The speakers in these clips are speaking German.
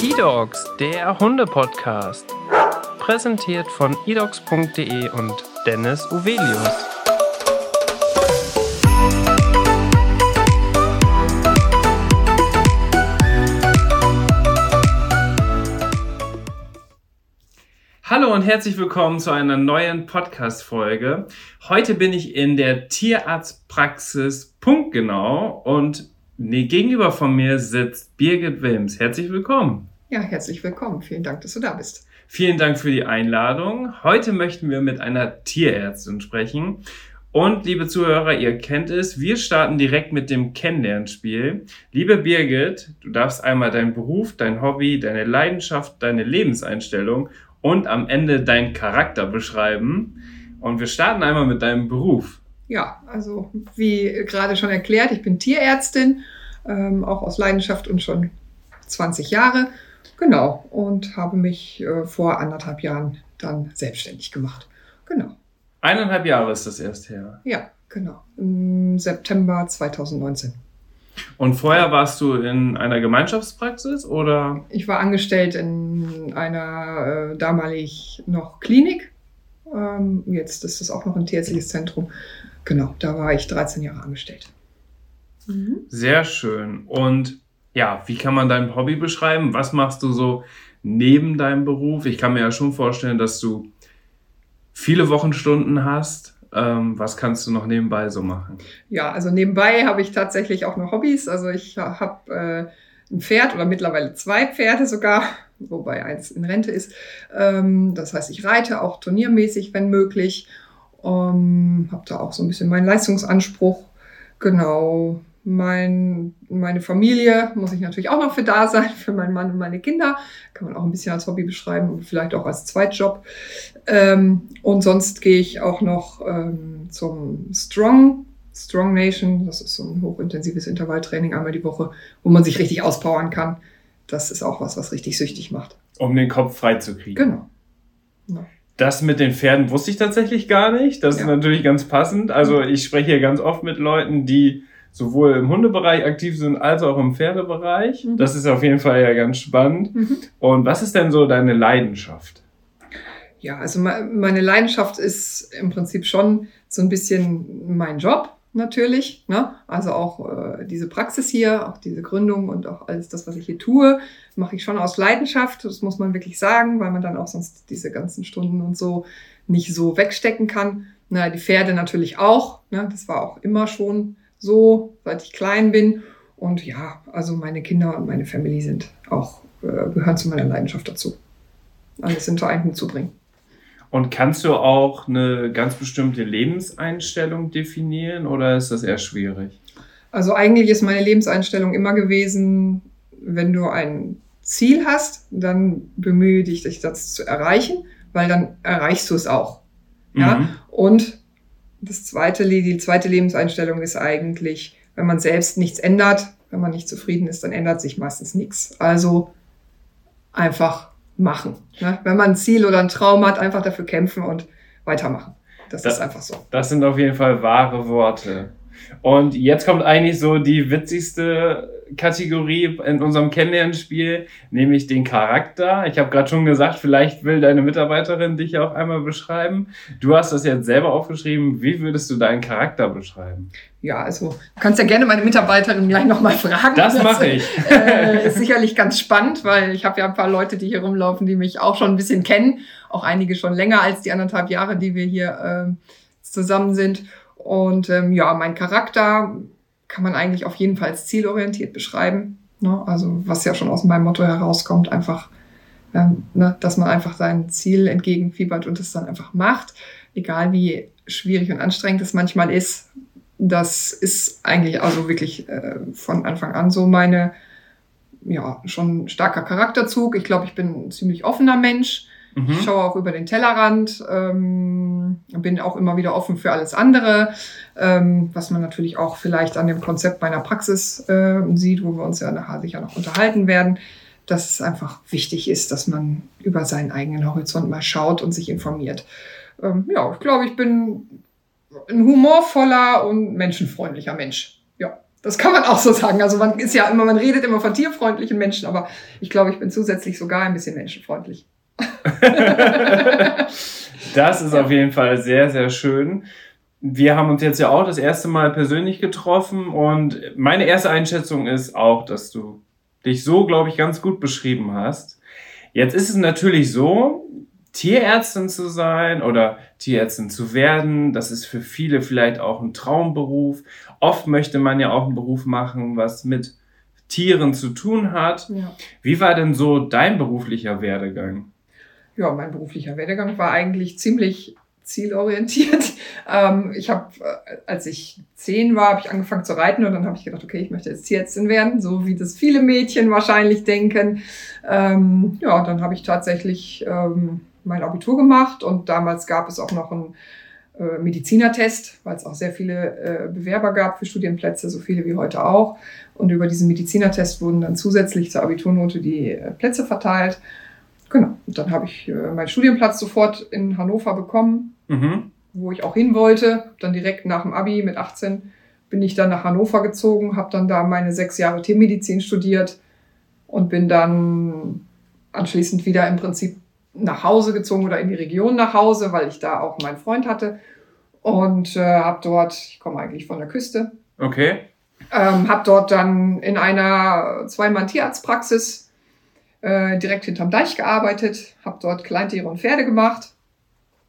eDogs, der Hunde-Podcast. Präsentiert von edogs.de und Dennis Uvelius. Hallo und herzlich willkommen zu einer neuen Podcast-Folge. Heute bin ich in der Tierarztpraxis Punktgenau und gegenüber von mir sitzt Birgit Wilms. Herzlich willkommen. Ja, herzlich willkommen. Vielen Dank, dass du da bist. Vielen Dank für die Einladung. Heute möchten wir mit einer Tierärztin sprechen. Und liebe Zuhörer, ihr kennt es, wir starten direkt mit dem Kennenlernspiel. Liebe Birgit, du darfst einmal deinen Beruf, dein Hobby, deine Leidenschaft, deine Lebenseinstellung und am Ende deinen Charakter beschreiben. Und wir starten einmal mit deinem Beruf. Ja, also wie gerade schon erklärt, ich bin Tierärztin, ähm, auch aus Leidenschaft und schon 20 Jahre. Genau, und habe mich äh, vor anderthalb Jahren dann selbstständig gemacht. Genau. Eineinhalb Jahre ist das erst her. Ja, genau. Im September 2019. Und vorher warst du in einer Gemeinschaftspraxis oder? Ich war angestellt in einer äh, damalig noch Klinik. Ähm, jetzt ist das auch noch ein tierärztliches Zentrum. Genau, da war ich 13 Jahre angestellt. Mhm. Sehr schön. Und ja, wie kann man dein Hobby beschreiben? Was machst du so neben deinem Beruf? Ich kann mir ja schon vorstellen, dass du viele Wochenstunden hast ähm, was kannst du noch nebenbei so machen? Ja, also nebenbei habe ich tatsächlich auch noch Hobbys. Also ich habe äh, ein Pferd oder mittlerweile zwei Pferde sogar, wobei eins in Rente ist. Ähm, das heißt, ich reite auch turniermäßig, wenn möglich. Ähm, habe da auch so ein bisschen meinen Leistungsanspruch. Genau mein, meine Familie muss ich natürlich auch noch für da sein, für meinen Mann und meine Kinder. Kann man auch ein bisschen als Hobby beschreiben und vielleicht auch als Zweitjob. Ähm, und sonst gehe ich auch noch ähm, zum Strong, Strong Nation. Das ist so ein hochintensives Intervalltraining einmal die Woche, wo man sich richtig auspowern kann. Das ist auch was, was richtig süchtig macht. Um den Kopf frei zu kriegen. Genau. Ja. Das mit den Pferden wusste ich tatsächlich gar nicht. Das ja. ist natürlich ganz passend. Also ich spreche hier ganz oft mit Leuten, die sowohl im Hundebereich aktiv sind als auch im Pferdebereich. Mhm. Das ist auf jeden Fall ja ganz spannend. Mhm. Und was ist denn so deine Leidenschaft? Ja, also meine Leidenschaft ist im Prinzip schon so ein bisschen mein Job natürlich. Ne? Also auch äh, diese Praxis hier, auch diese Gründung und auch alles das, was ich hier tue, mache ich schon aus Leidenschaft. Das muss man wirklich sagen, weil man dann auch sonst diese ganzen Stunden und so nicht so wegstecken kann. Na, die Pferde natürlich auch. Ne? Das war auch immer schon so, seit ich klein bin. Und ja, also meine Kinder und meine Family sind auch, äh, gehören zu meiner Leidenschaft dazu. Alles unter einen zu bringen. Und kannst du auch eine ganz bestimmte Lebenseinstellung definieren oder ist das eher schwierig? Also eigentlich ist meine Lebenseinstellung immer gewesen, wenn du ein Ziel hast, dann bemühe dich, das zu erreichen, weil dann erreichst du es auch. Mhm. Ja? Und das zweite, die zweite Lebenseinstellung ist eigentlich, wenn man selbst nichts ändert, wenn man nicht zufrieden ist, dann ändert sich meistens nichts. Also einfach machen. Ne? Wenn man ein Ziel oder ein Traum hat, einfach dafür kämpfen und weitermachen. Das, das ist einfach so. Das sind auf jeden Fall wahre Worte. Und jetzt kommt eigentlich so die witzigste Kategorie in unserem Kennenlernspiel, nämlich den Charakter. Ich habe gerade schon gesagt, vielleicht will deine Mitarbeiterin dich auch einmal beschreiben. Du hast das jetzt selber aufgeschrieben. Wie würdest du deinen Charakter beschreiben? Ja, also du kannst ja gerne meine Mitarbeiterin gleich nochmal fragen. Das mache ich. Äh, ist sicherlich ganz spannend, weil ich habe ja ein paar Leute, die hier rumlaufen, die mich auch schon ein bisschen kennen. Auch einige schon länger als die anderthalb Jahre, die wir hier äh, zusammen sind. Und ähm, ja, mein Charakter kann man eigentlich auf jeden Fall als zielorientiert beschreiben. Ne? Also was ja schon aus meinem Motto herauskommt, einfach, ähm, ne, dass man einfach sein Ziel entgegenfiebert und es dann einfach macht, egal wie schwierig und anstrengend es manchmal ist. Das ist eigentlich also wirklich äh, von Anfang an so meine, ja, schon starker Charakterzug. Ich glaube, ich bin ein ziemlich offener Mensch. Mhm. Ich schaue auch über den Tellerrand, ähm, bin auch immer wieder offen für alles andere, ähm, was man natürlich auch vielleicht an dem Konzept meiner Praxis äh, sieht, wo wir uns ja nachher sicher noch unterhalten werden, dass es einfach wichtig ist, dass man über seinen eigenen Horizont mal schaut und sich informiert. Ähm, ja, ich glaube, ich bin ein humorvoller und menschenfreundlicher Mensch. Ja. Das kann man auch so sagen. Also man ist ja immer, man redet immer von tierfreundlichen Menschen, aber ich glaube, ich bin zusätzlich sogar ein bisschen menschenfreundlich. das ist auf jeden Fall sehr, sehr schön. Wir haben uns jetzt ja auch das erste Mal persönlich getroffen und meine erste Einschätzung ist auch, dass du dich so, glaube ich, ganz gut beschrieben hast. Jetzt ist es natürlich so, Tierärztin zu sein oder Tierärztin zu werden, das ist für viele vielleicht auch ein Traumberuf. Oft möchte man ja auch einen Beruf machen, was mit Tieren zu tun hat. Ja. Wie war denn so dein beruflicher Werdegang? Ja, mein beruflicher Werdegang war eigentlich ziemlich zielorientiert. Ähm, ich habe, äh, als ich zehn war, habe ich angefangen zu reiten und dann habe ich gedacht, okay, ich möchte jetzt Tierärztin werden, so wie das viele Mädchen wahrscheinlich denken. Ähm, ja, dann habe ich tatsächlich ähm, mein Abitur gemacht und damals gab es auch noch einen äh, Medizinertest, weil es auch sehr viele äh, Bewerber gab für Studienplätze, so viele wie heute auch. Und über diesen Medizinertest wurden dann zusätzlich zur Abiturnote die äh, Plätze verteilt. Genau. Und dann habe ich äh, meinen Studienplatz sofort in Hannover bekommen, mhm. wo ich auch hin wollte. Dann direkt nach dem Abi mit 18 bin ich dann nach Hannover gezogen, habe dann da meine sechs Jahre Tiermedizin studiert und bin dann anschließend wieder im Prinzip nach Hause gezogen oder in die Region nach Hause, weil ich da auch meinen Freund hatte. Und äh, habe dort, ich komme eigentlich von der Küste. Okay. Ähm, habe dort dann in einer Zweimann-Tierarztpraxis äh, direkt hinterm Deich gearbeitet, habe dort Kleintiere und Pferde gemacht.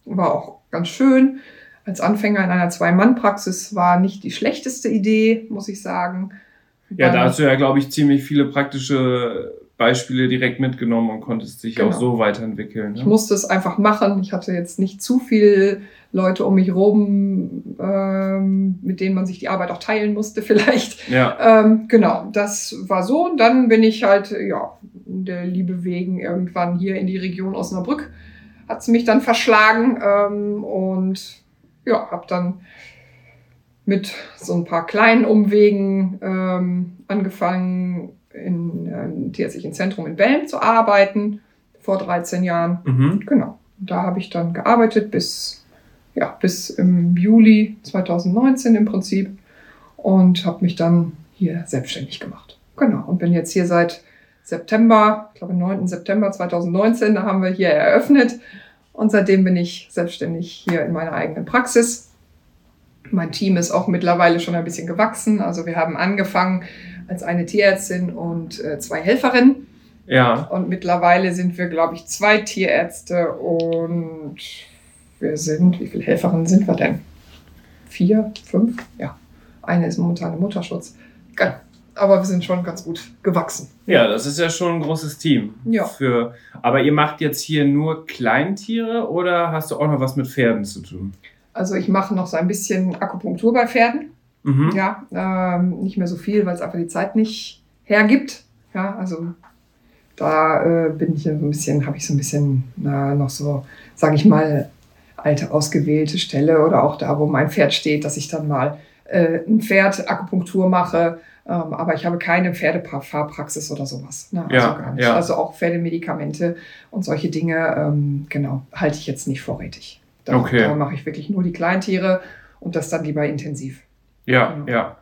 War auch ganz schön. Als Anfänger in einer Zwei-Mann-Praxis war nicht die schlechteste Idee, muss ich sagen. Ja, da hast du ja, glaube ich, ziemlich viele praktische Beispiele direkt mitgenommen und konntest dich genau. auch so weiterentwickeln. Ne? Ich musste es einfach machen. Ich hatte jetzt nicht zu viele Leute um mich rum, ähm, mit denen man sich die Arbeit auch teilen musste vielleicht. Ja. Ähm, genau, das war so. Und dann bin ich halt, ja, der Liebe wegen irgendwann hier in die Region Osnabrück hat es mich dann verschlagen ähm, und ja, habe dann mit so ein paar kleinen Umwegen ähm, angefangen, in einem tierärztlichen Zentrum in Belm zu arbeiten, vor 13 Jahren. Mhm. Genau. Da habe ich dann gearbeitet bis, ja, bis im Juli 2019 im Prinzip und habe mich dann hier selbstständig gemacht. Genau. Und bin jetzt hier seit September, ich glaube 9. September 2019, da haben wir hier eröffnet. Und seitdem bin ich selbstständig hier in meiner eigenen Praxis. Mein Team ist auch mittlerweile schon ein bisschen gewachsen. Also wir haben angefangen als eine Tierärztin und äh, zwei Helferinnen. Ja. Und mittlerweile sind wir, glaube ich, zwei Tierärzte und wir sind, wie viele Helferinnen sind wir denn? Vier, fünf? Ja. Eine ist momentan im Mutterschutz. Aber wir sind schon ganz gut gewachsen. Ja, das ist ja schon ein großes Team. Ja. Für, aber ihr macht jetzt hier nur Kleintiere oder hast du auch noch was mit Pferden zu tun? Also ich mache noch so ein bisschen Akupunktur bei Pferden. Mhm. Ja, ähm, nicht mehr so viel, weil es einfach die Zeit nicht hergibt. Ja, also da äh, bin ich so ein bisschen, habe ich so ein bisschen na, noch so, sage ich mal, alte ausgewählte Stelle oder auch da, wo mein Pferd steht, dass ich dann mal äh, ein Pferd Akupunktur mache. Ähm, aber ich habe keine Pferdefahrpraxis oder sowas. Ne? Also ja, gar nicht. Ja. Also auch Pferdemedikamente und solche Dinge, ähm, genau, halte ich jetzt nicht vorrätig. Da, okay. da mache ich wirklich nur die Kleintiere und das dann lieber intensiv. Ja, genau. ja.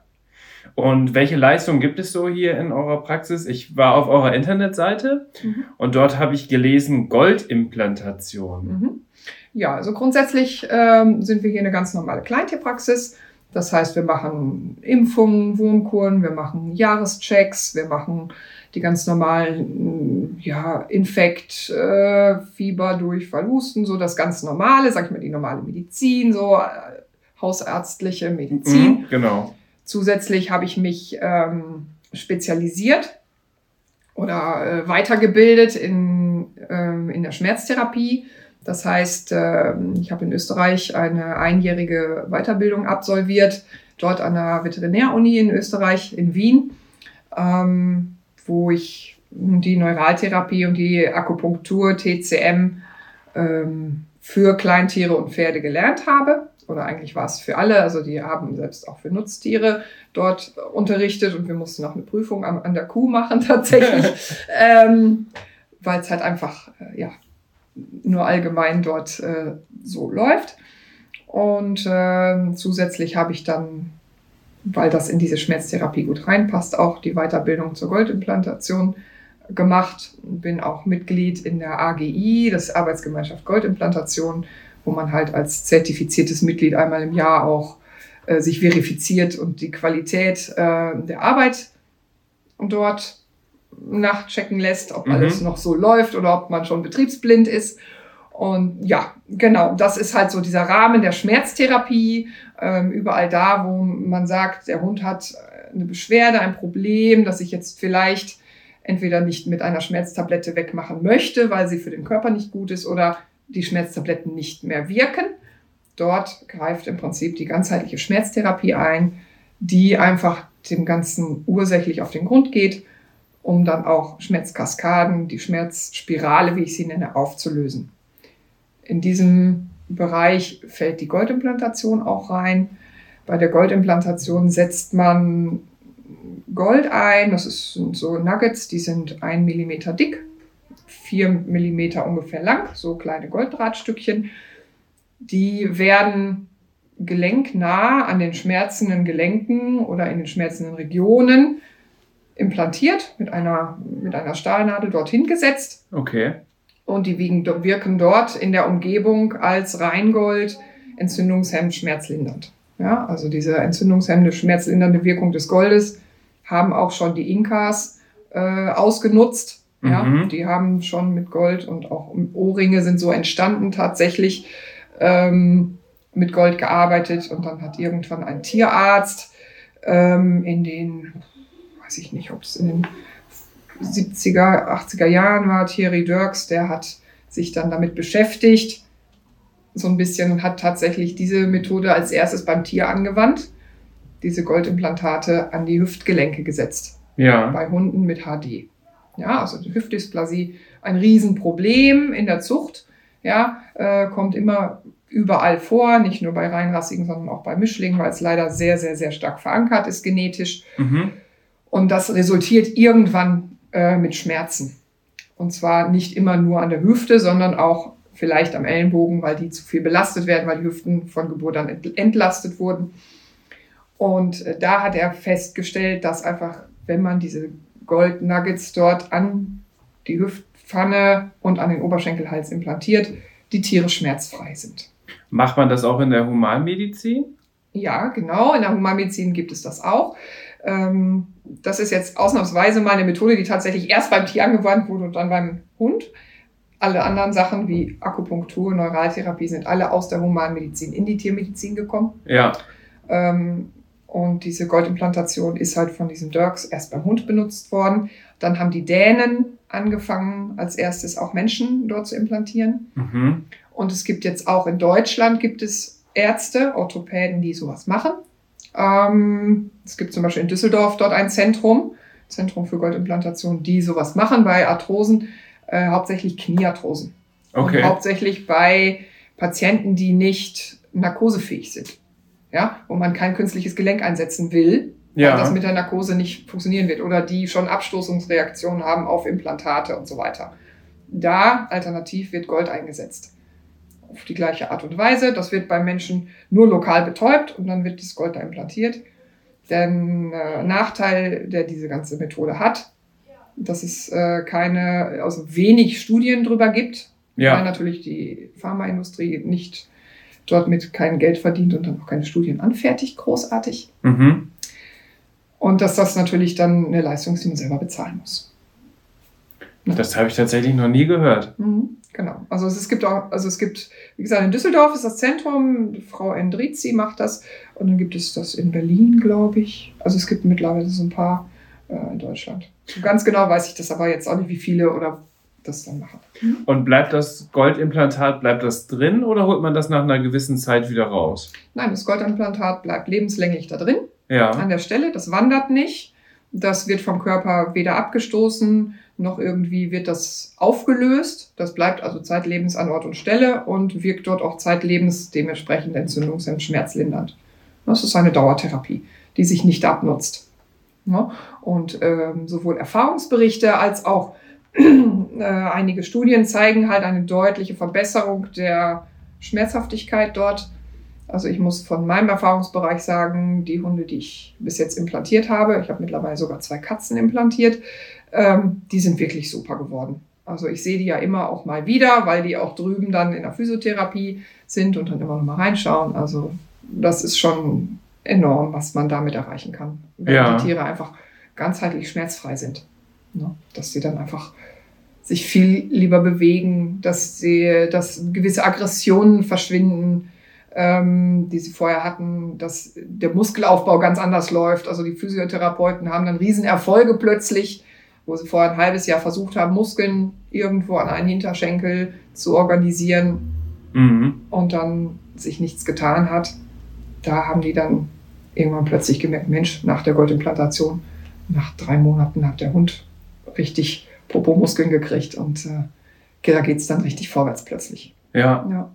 Und welche Leistungen gibt es so hier in eurer Praxis? Ich war auf eurer Internetseite mhm. und dort habe ich gelesen Goldimplantation. Mhm. Ja, also grundsätzlich ähm, sind wir hier eine ganz normale Kleintierpraxis. Das heißt, wir machen Impfungen, Wurmkuren, wir machen Jahreschecks, wir machen die ganz normalen ja, Infekt, äh, Fieber, Durchfall, Husten, so das ganz normale, sag ich mal, die normale Medizin, so äh, hausärztliche Medizin. Mhm, genau. Zusätzlich habe ich mich ähm, spezialisiert oder äh, weitergebildet in, ähm, in der Schmerztherapie. Das heißt, äh, ich habe in Österreich eine einjährige Weiterbildung absolviert, dort an der Veterinäruni in Österreich, in Wien, ähm, wo ich die Neuraltherapie und die Akupunktur, TCM ähm, für Kleintiere und Pferde gelernt habe. Oder eigentlich war es für alle, also die haben selbst auch für Nutztiere dort unterrichtet und wir mussten auch eine Prüfung an, an der Kuh machen tatsächlich, ähm, weil es halt einfach, äh, ja, nur allgemein dort äh, so läuft. Und äh, zusätzlich habe ich dann weil das in diese Schmerztherapie gut reinpasst, auch die Weiterbildung zur Goldimplantation gemacht. Bin auch Mitglied in der AGI, das Arbeitsgemeinschaft Goldimplantation, wo man halt als zertifiziertes Mitglied einmal im Jahr auch äh, sich verifiziert und die Qualität äh, der Arbeit dort nachchecken lässt, ob mhm. alles noch so läuft oder ob man schon betriebsblind ist. Und ja, genau, das ist halt so dieser Rahmen der Schmerztherapie. Ähm, überall da, wo man sagt, der Hund hat eine Beschwerde, ein Problem, das ich jetzt vielleicht entweder nicht mit einer Schmerztablette wegmachen möchte, weil sie für den Körper nicht gut ist oder die Schmerztabletten nicht mehr wirken. Dort greift im Prinzip die ganzheitliche Schmerztherapie ein, die einfach dem Ganzen ursächlich auf den Grund geht, um dann auch Schmerzkaskaden, die Schmerzspirale, wie ich sie nenne, aufzulösen. In diesem Bereich fällt die Goldimplantation auch rein. Bei der Goldimplantation setzt man Gold ein. Das sind so Nuggets, die sind ein Millimeter dick, vier Millimeter ungefähr lang, so kleine Golddrahtstückchen. Die werden gelenknah an den schmerzenden Gelenken oder in den schmerzenden Regionen implantiert, mit einer, mit einer Stahlnadel dorthin gesetzt. Okay und die wirken dort in der Umgebung als Reingold entzündungshemmend, schmerzlindernd. Ja, also diese entzündungshemmende, schmerzlindernde Wirkung des Goldes haben auch schon die Inkas äh, ausgenutzt. Ja, mhm. die haben schon mit Gold und auch Ohrringe sind so entstanden tatsächlich ähm, mit Gold gearbeitet und dann hat irgendwann ein Tierarzt ähm, in den, weiß ich nicht, ob es in den 70er, 80er Jahren war, Thierry Dirks, der hat sich dann damit beschäftigt, so ein bisschen und hat tatsächlich diese Methode als erstes beim Tier angewandt, diese Goldimplantate an die Hüftgelenke gesetzt. Ja. Bei Hunden mit HD. Ja, also die Hüftdysplasie, ein Riesenproblem in der Zucht. Ja, äh, kommt immer überall vor, nicht nur bei reinrassigen, sondern auch bei Mischlingen, weil es leider sehr, sehr, sehr stark verankert ist genetisch. Mhm. Und das resultiert irgendwann äh, mit Schmerzen. Und zwar nicht immer nur an der Hüfte, sondern auch vielleicht am Ellenbogen, weil die zu viel belastet werden, weil die Hüften von Geburt an entlastet wurden. Und äh, da hat er festgestellt, dass einfach, wenn man diese Gold Nuggets dort an die Hüftpfanne und an den Oberschenkelhals implantiert, die Tiere schmerzfrei sind. Macht man das auch in der Humanmedizin? Ja, genau. In der Humanmedizin gibt es das auch. Ähm, das ist jetzt ausnahmsweise mal eine Methode, die tatsächlich erst beim Tier angewandt wurde und dann beim Hund. Alle anderen Sachen wie Akupunktur, Neuraltherapie sind alle aus der Humanmedizin in die Tiermedizin gekommen. Ja. Ähm, und diese Goldimplantation ist halt von diesem Dirks erst beim Hund benutzt worden. Dann haben die Dänen angefangen, als erstes auch Menschen dort zu implantieren. Mhm. Und es gibt jetzt auch in Deutschland gibt es Ärzte, Orthopäden, die sowas machen. Ähm, es gibt zum Beispiel in Düsseldorf dort ein Zentrum, Zentrum für Goldimplantation, die sowas machen bei Arthrosen, äh, hauptsächlich Kniearthrosen. Okay. Und hauptsächlich bei Patienten, die nicht narkosefähig sind. Ja, wo man kein künstliches Gelenk einsetzen will, ja. weil das mit der Narkose nicht funktionieren wird oder die schon Abstoßungsreaktionen haben auf Implantate und so weiter. Da alternativ wird Gold eingesetzt auf die gleiche Art und Weise. Das wird beim Menschen nur lokal betäubt und dann wird das Gold da implantiert. Der äh, Nachteil, der diese ganze Methode hat, dass es äh, keine, also wenig Studien drüber gibt, ja. weil natürlich die Pharmaindustrie nicht dort mit kein Geld verdient und dann auch keine Studien anfertigt, großartig. Mhm. Und dass das natürlich dann eine Leistung ist, die man selber bezahlen muss. Das habe ich tatsächlich noch nie gehört. Mhm. Genau. Also es gibt auch, also es gibt, wie gesagt, in Düsseldorf ist das Zentrum, Frau Endrizi macht das und dann gibt es das in Berlin, glaube ich. Also es gibt mittlerweile so ein paar äh, in Deutschland. So ganz genau weiß ich das aber jetzt auch nicht, wie viele oder das dann machen. Und bleibt das Goldimplantat, bleibt das drin oder holt man das nach einer gewissen Zeit wieder raus? Nein, das Goldimplantat bleibt lebenslänglich da drin. Ja. An der Stelle, das wandert nicht. Das wird vom Körper weder abgestoßen noch irgendwie wird das aufgelöst. Das bleibt also zeitlebens an Ort und Stelle und wirkt dort auch zeitlebens dementsprechend entzündungshemmend, schmerzlindernd. Das ist eine Dauertherapie, die sich nicht abnutzt. Und ähm, sowohl Erfahrungsberichte als auch äh, einige Studien zeigen halt eine deutliche Verbesserung der Schmerzhaftigkeit dort. Also ich muss von meinem Erfahrungsbereich sagen, die Hunde, die ich bis jetzt implantiert habe, ich habe mittlerweile sogar zwei Katzen implantiert, ähm, die sind wirklich super geworden. Also ich sehe die ja immer auch mal wieder, weil die auch drüben dann in der Physiotherapie sind und dann immer noch mal reinschauen. Also das ist schon enorm, was man damit erreichen kann, wenn ja. die Tiere einfach ganzheitlich schmerzfrei sind. Ne? Dass sie dann einfach sich viel lieber bewegen, dass sie, dass gewisse Aggressionen verschwinden, ähm, die sie vorher hatten, dass der Muskelaufbau ganz anders läuft. Also die Physiotherapeuten haben dann Riesenerfolge plötzlich, wo sie vorher ein halbes Jahr versucht haben, Muskeln irgendwo an einen Hinterschenkel zu organisieren mhm. und dann sich nichts getan hat. Da haben die dann irgendwann plötzlich gemerkt, Mensch, nach der Goldimplantation, nach drei Monaten hat der Hund richtig Popo-Muskeln gekriegt und äh, da geht es dann richtig vorwärts plötzlich. Ja. ja.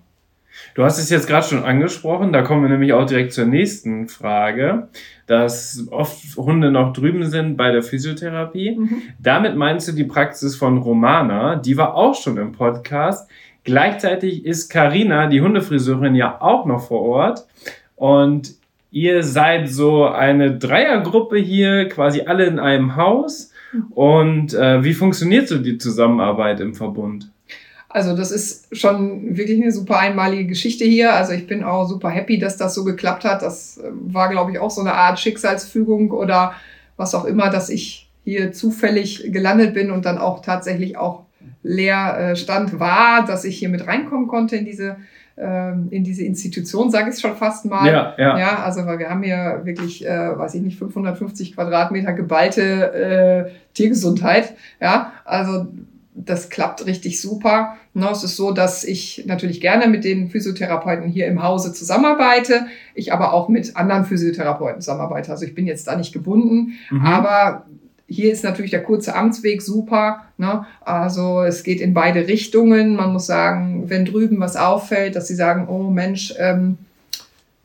Du hast es jetzt gerade schon angesprochen, da kommen wir nämlich auch direkt zur nächsten Frage, dass oft Hunde noch drüben sind bei der Physiotherapie. Mhm. Damit meinst du die Praxis von Romana, die war auch schon im Podcast. Gleichzeitig ist Karina, die Hundefriseurin, ja auch noch vor Ort. Und ihr seid so eine Dreiergruppe hier, quasi alle in einem Haus. Mhm. Und äh, wie funktioniert so die Zusammenarbeit im Verbund? Also das ist schon wirklich eine super einmalige Geschichte hier. Also ich bin auch super happy, dass das so geklappt hat. Das äh, war, glaube ich, auch so eine Art Schicksalsfügung oder was auch immer, dass ich hier zufällig gelandet bin und dann auch tatsächlich auch Leerstand war, dass ich hier mit reinkommen konnte in diese ähm, in diese Institution, sage ich schon fast mal. Ja, ja. ja, also weil wir haben hier wirklich, äh, weiß ich nicht, 550 Quadratmeter geballte äh, Tiergesundheit. Ja, also das klappt richtig super. Ne, es ist so, dass ich natürlich gerne mit den Physiotherapeuten hier im Hause zusammenarbeite, ich aber auch mit anderen Physiotherapeuten zusammenarbeite. Also ich bin jetzt da nicht gebunden, mhm. aber hier ist natürlich der kurze Amtsweg super. Ne? Also es geht in beide Richtungen. Man muss sagen, wenn drüben was auffällt, dass sie sagen, oh Mensch, ähm,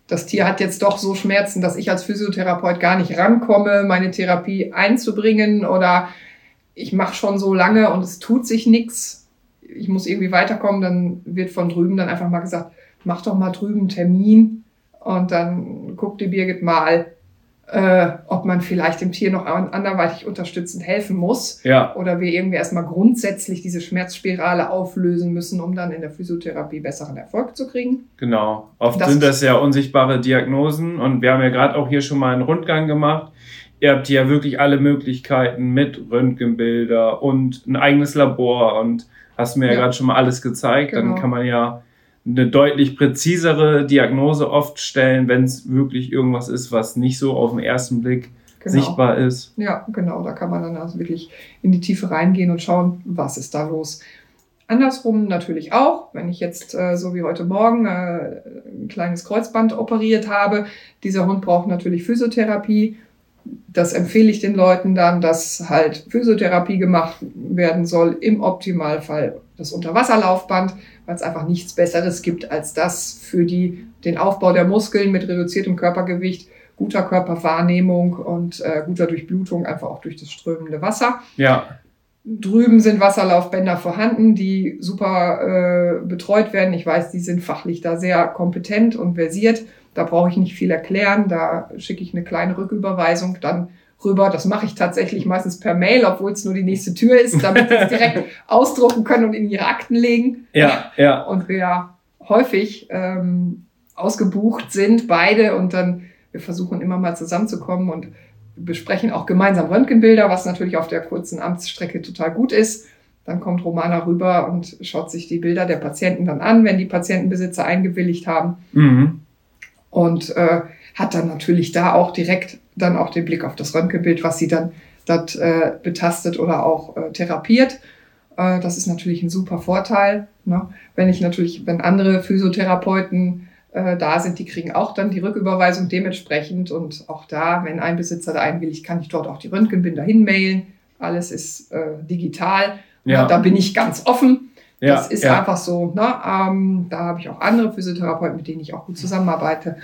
das Tier hat jetzt doch so Schmerzen, dass ich als Physiotherapeut gar nicht rankomme, meine Therapie einzubringen oder ich mache schon so lange und es tut sich nichts, ich muss irgendwie weiterkommen, dann wird von drüben dann einfach mal gesagt, mach doch mal drüben einen Termin und dann guckt die Birgit mal, äh, ob man vielleicht dem Tier noch anderweitig unterstützend helfen muss. Ja. Oder wir irgendwie erstmal grundsätzlich diese Schmerzspirale auflösen müssen, um dann in der Physiotherapie besseren Erfolg zu kriegen. Genau. Oft das sind das ja unsichtbare Diagnosen und wir haben ja gerade auch hier schon mal einen Rundgang gemacht ihr habt ja wirklich alle Möglichkeiten mit Röntgenbilder und ein eigenes Labor und hast mir ja, ja gerade schon mal alles gezeigt. Genau. Dann kann man ja eine deutlich präzisere Diagnose oft stellen, wenn es wirklich irgendwas ist, was nicht so auf den ersten Blick genau. sichtbar ist. Ja, genau. Da kann man dann also wirklich in die Tiefe reingehen und schauen, was ist da los. Andersrum natürlich auch, wenn ich jetzt äh, so wie heute Morgen äh, ein kleines Kreuzband operiert habe, dieser Hund braucht natürlich Physiotherapie das empfehle ich den Leuten dann, dass halt Physiotherapie gemacht werden soll, im Optimalfall das Unterwasserlaufband, weil es einfach nichts Besseres gibt als das für die, den Aufbau der Muskeln mit reduziertem Körpergewicht, guter Körperwahrnehmung und äh, guter Durchblutung, einfach auch durch das strömende Wasser. Ja. Drüben sind Wasserlaufbänder vorhanden, die super äh, betreut werden. Ich weiß, die sind fachlich da sehr kompetent und versiert. Da brauche ich nicht viel erklären. Da schicke ich eine kleine Rücküberweisung dann rüber. Das mache ich tatsächlich meistens per Mail, obwohl es nur die nächste Tür ist, damit sie es direkt ausdrucken können und in ihre Akten legen. Ja, ja. Und wir häufig ähm, ausgebucht sind, beide, und dann wir versuchen immer mal zusammenzukommen und besprechen auch gemeinsam Röntgenbilder, was natürlich auf der kurzen Amtsstrecke total gut ist. Dann kommt Romana rüber und schaut sich die Bilder der Patienten dann an, wenn die Patientenbesitzer eingewilligt haben. Mhm und äh, hat dann natürlich da auch direkt dann auch den Blick auf das Röntgenbild, was sie dann dort äh, betastet oder auch äh, therapiert. Äh, das ist natürlich ein super Vorteil. Ne? Wenn ich natürlich, wenn andere Physiotherapeuten äh, da sind, die kriegen auch dann die Rücküberweisung dementsprechend und auch da, wenn ein Besitzer da einwilligt, kann ich dort auch die Röntgenbilder hinmailen. Alles ist äh, digital. Ja. Da bin ich ganz offen. Ja, das ist ja. einfach so. Ne? Ähm, da habe ich auch andere Physiotherapeuten, mit denen ich auch gut zusammenarbeite.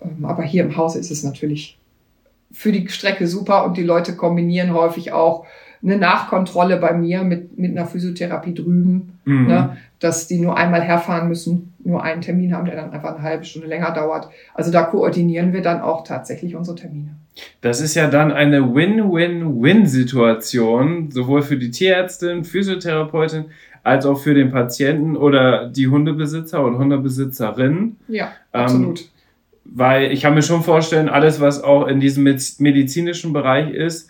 Ähm, aber hier im Haus ist es natürlich für die Strecke super und die Leute kombinieren häufig auch eine Nachkontrolle bei mir mit, mit einer Physiotherapie drüben, mhm. ne, dass die nur einmal herfahren müssen, nur einen Termin haben, der dann einfach eine halbe Stunde länger dauert. Also da koordinieren wir dann auch tatsächlich unsere Termine. Das ist ja dann eine Win-Win-Win-Situation, sowohl für die Tierärztin, Physiotherapeutin, als auch für den Patienten oder die Hundebesitzer oder Hundebesitzerin. Ja, ähm, absolut. Ähm, weil ich kann mir schon vorstellen, alles, was auch in diesem medizinischen Bereich ist,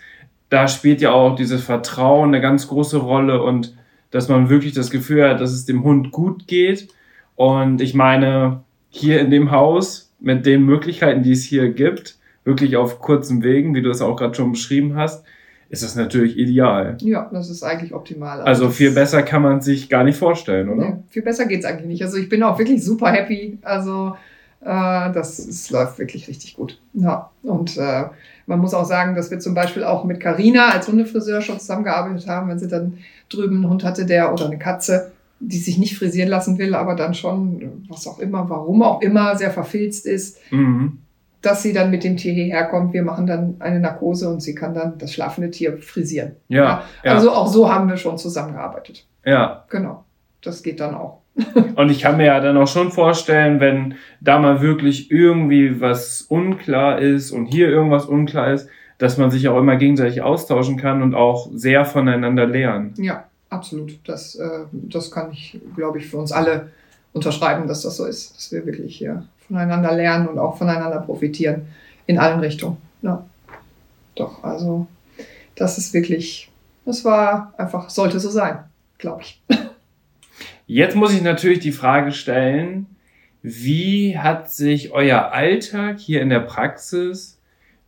da spielt ja auch dieses Vertrauen eine ganz große Rolle und dass man wirklich das Gefühl hat, dass es dem Hund gut geht. Und ich meine, hier in dem Haus mit den Möglichkeiten, die es hier gibt, wirklich auf kurzen Wegen, wie du es auch gerade schon beschrieben hast, ist das natürlich ideal. Ja, das ist eigentlich optimal. Also, also viel besser kann man sich gar nicht vorstellen, oder? Nee, viel besser geht's eigentlich nicht. Also ich bin auch wirklich super happy. Also äh, das, das läuft wirklich richtig gut. Ja, und äh, man muss auch sagen, dass wir zum Beispiel auch mit Carina als Hundefriseur schon zusammengearbeitet haben, wenn sie dann drüben einen Hund hatte, der oder eine Katze, die sich nicht frisieren lassen will, aber dann schon, was auch immer, warum auch immer, sehr verfilzt ist, mhm. Dass sie dann mit dem Tier hierher kommt. Wir machen dann eine Narkose und sie kann dann das schlafende Tier frisieren. Ja, ja. Also auch so haben wir schon zusammengearbeitet. Ja. Genau. Das geht dann auch. Und ich kann mir ja dann auch schon vorstellen, wenn da mal wirklich irgendwie was unklar ist und hier irgendwas unklar ist, dass man sich auch immer gegenseitig austauschen kann und auch sehr voneinander lernen. Ja, absolut. Das, äh, das kann ich, glaube ich, für uns alle unterschreiben, dass das so ist, dass wir wirklich hier voneinander lernen und auch voneinander profitieren in allen Richtungen. Ja. Doch, also das ist wirklich, das war einfach, sollte so sein, glaube ich. Jetzt muss ich natürlich die Frage stellen, wie hat sich euer Alltag hier in der Praxis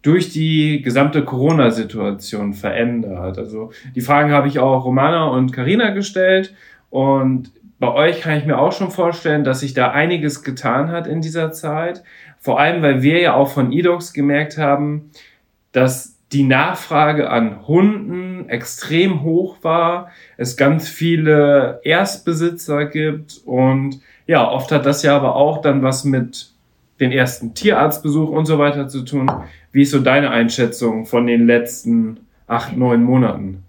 durch die gesamte Corona-Situation verändert? Also die Fragen habe ich auch Romana und Karina gestellt und bei euch kann ich mir auch schon vorstellen, dass sich da einiges getan hat in dieser Zeit. Vor allem, weil wir ja auch von eDocs gemerkt haben, dass die Nachfrage an Hunden extrem hoch war, es ganz viele Erstbesitzer gibt und ja, oft hat das ja aber auch dann was mit den ersten Tierarztbesuch und so weiter zu tun. Wie ist so deine Einschätzung von den letzten acht, neun Monaten?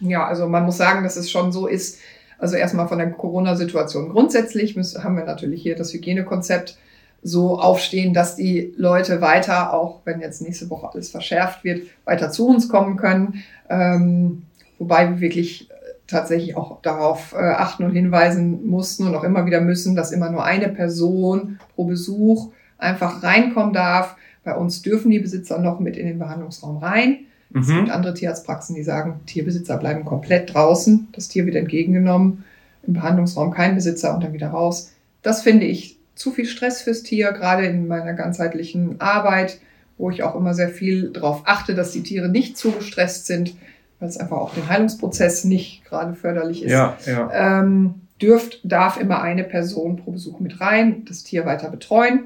Ja, also man muss sagen, dass es schon so ist, also erstmal von der Corona-Situation grundsätzlich müssen, haben wir natürlich hier das Hygienekonzept so aufstehen, dass die Leute weiter, auch wenn jetzt nächste Woche alles verschärft wird, weiter zu uns kommen können. Ähm, wobei wir wirklich äh, tatsächlich auch darauf äh, achten und hinweisen mussten und auch immer wieder müssen, dass immer nur eine Person pro Besuch einfach reinkommen darf. Bei uns dürfen die Besitzer noch mit in den Behandlungsraum rein. Mhm. Es gibt andere Tierarztpraxen, die sagen, Tierbesitzer bleiben komplett draußen, das Tier wird entgegengenommen, im Behandlungsraum kein Besitzer und dann wieder raus. Das finde ich zu viel Stress fürs Tier, gerade in meiner ganzheitlichen Arbeit, wo ich auch immer sehr viel darauf achte, dass die Tiere nicht zu gestresst sind, weil es einfach auch den Heilungsprozess nicht gerade förderlich ist. Ja, ja. Ähm, dürft, darf immer eine Person pro Besuch mit rein, das Tier weiter betreuen.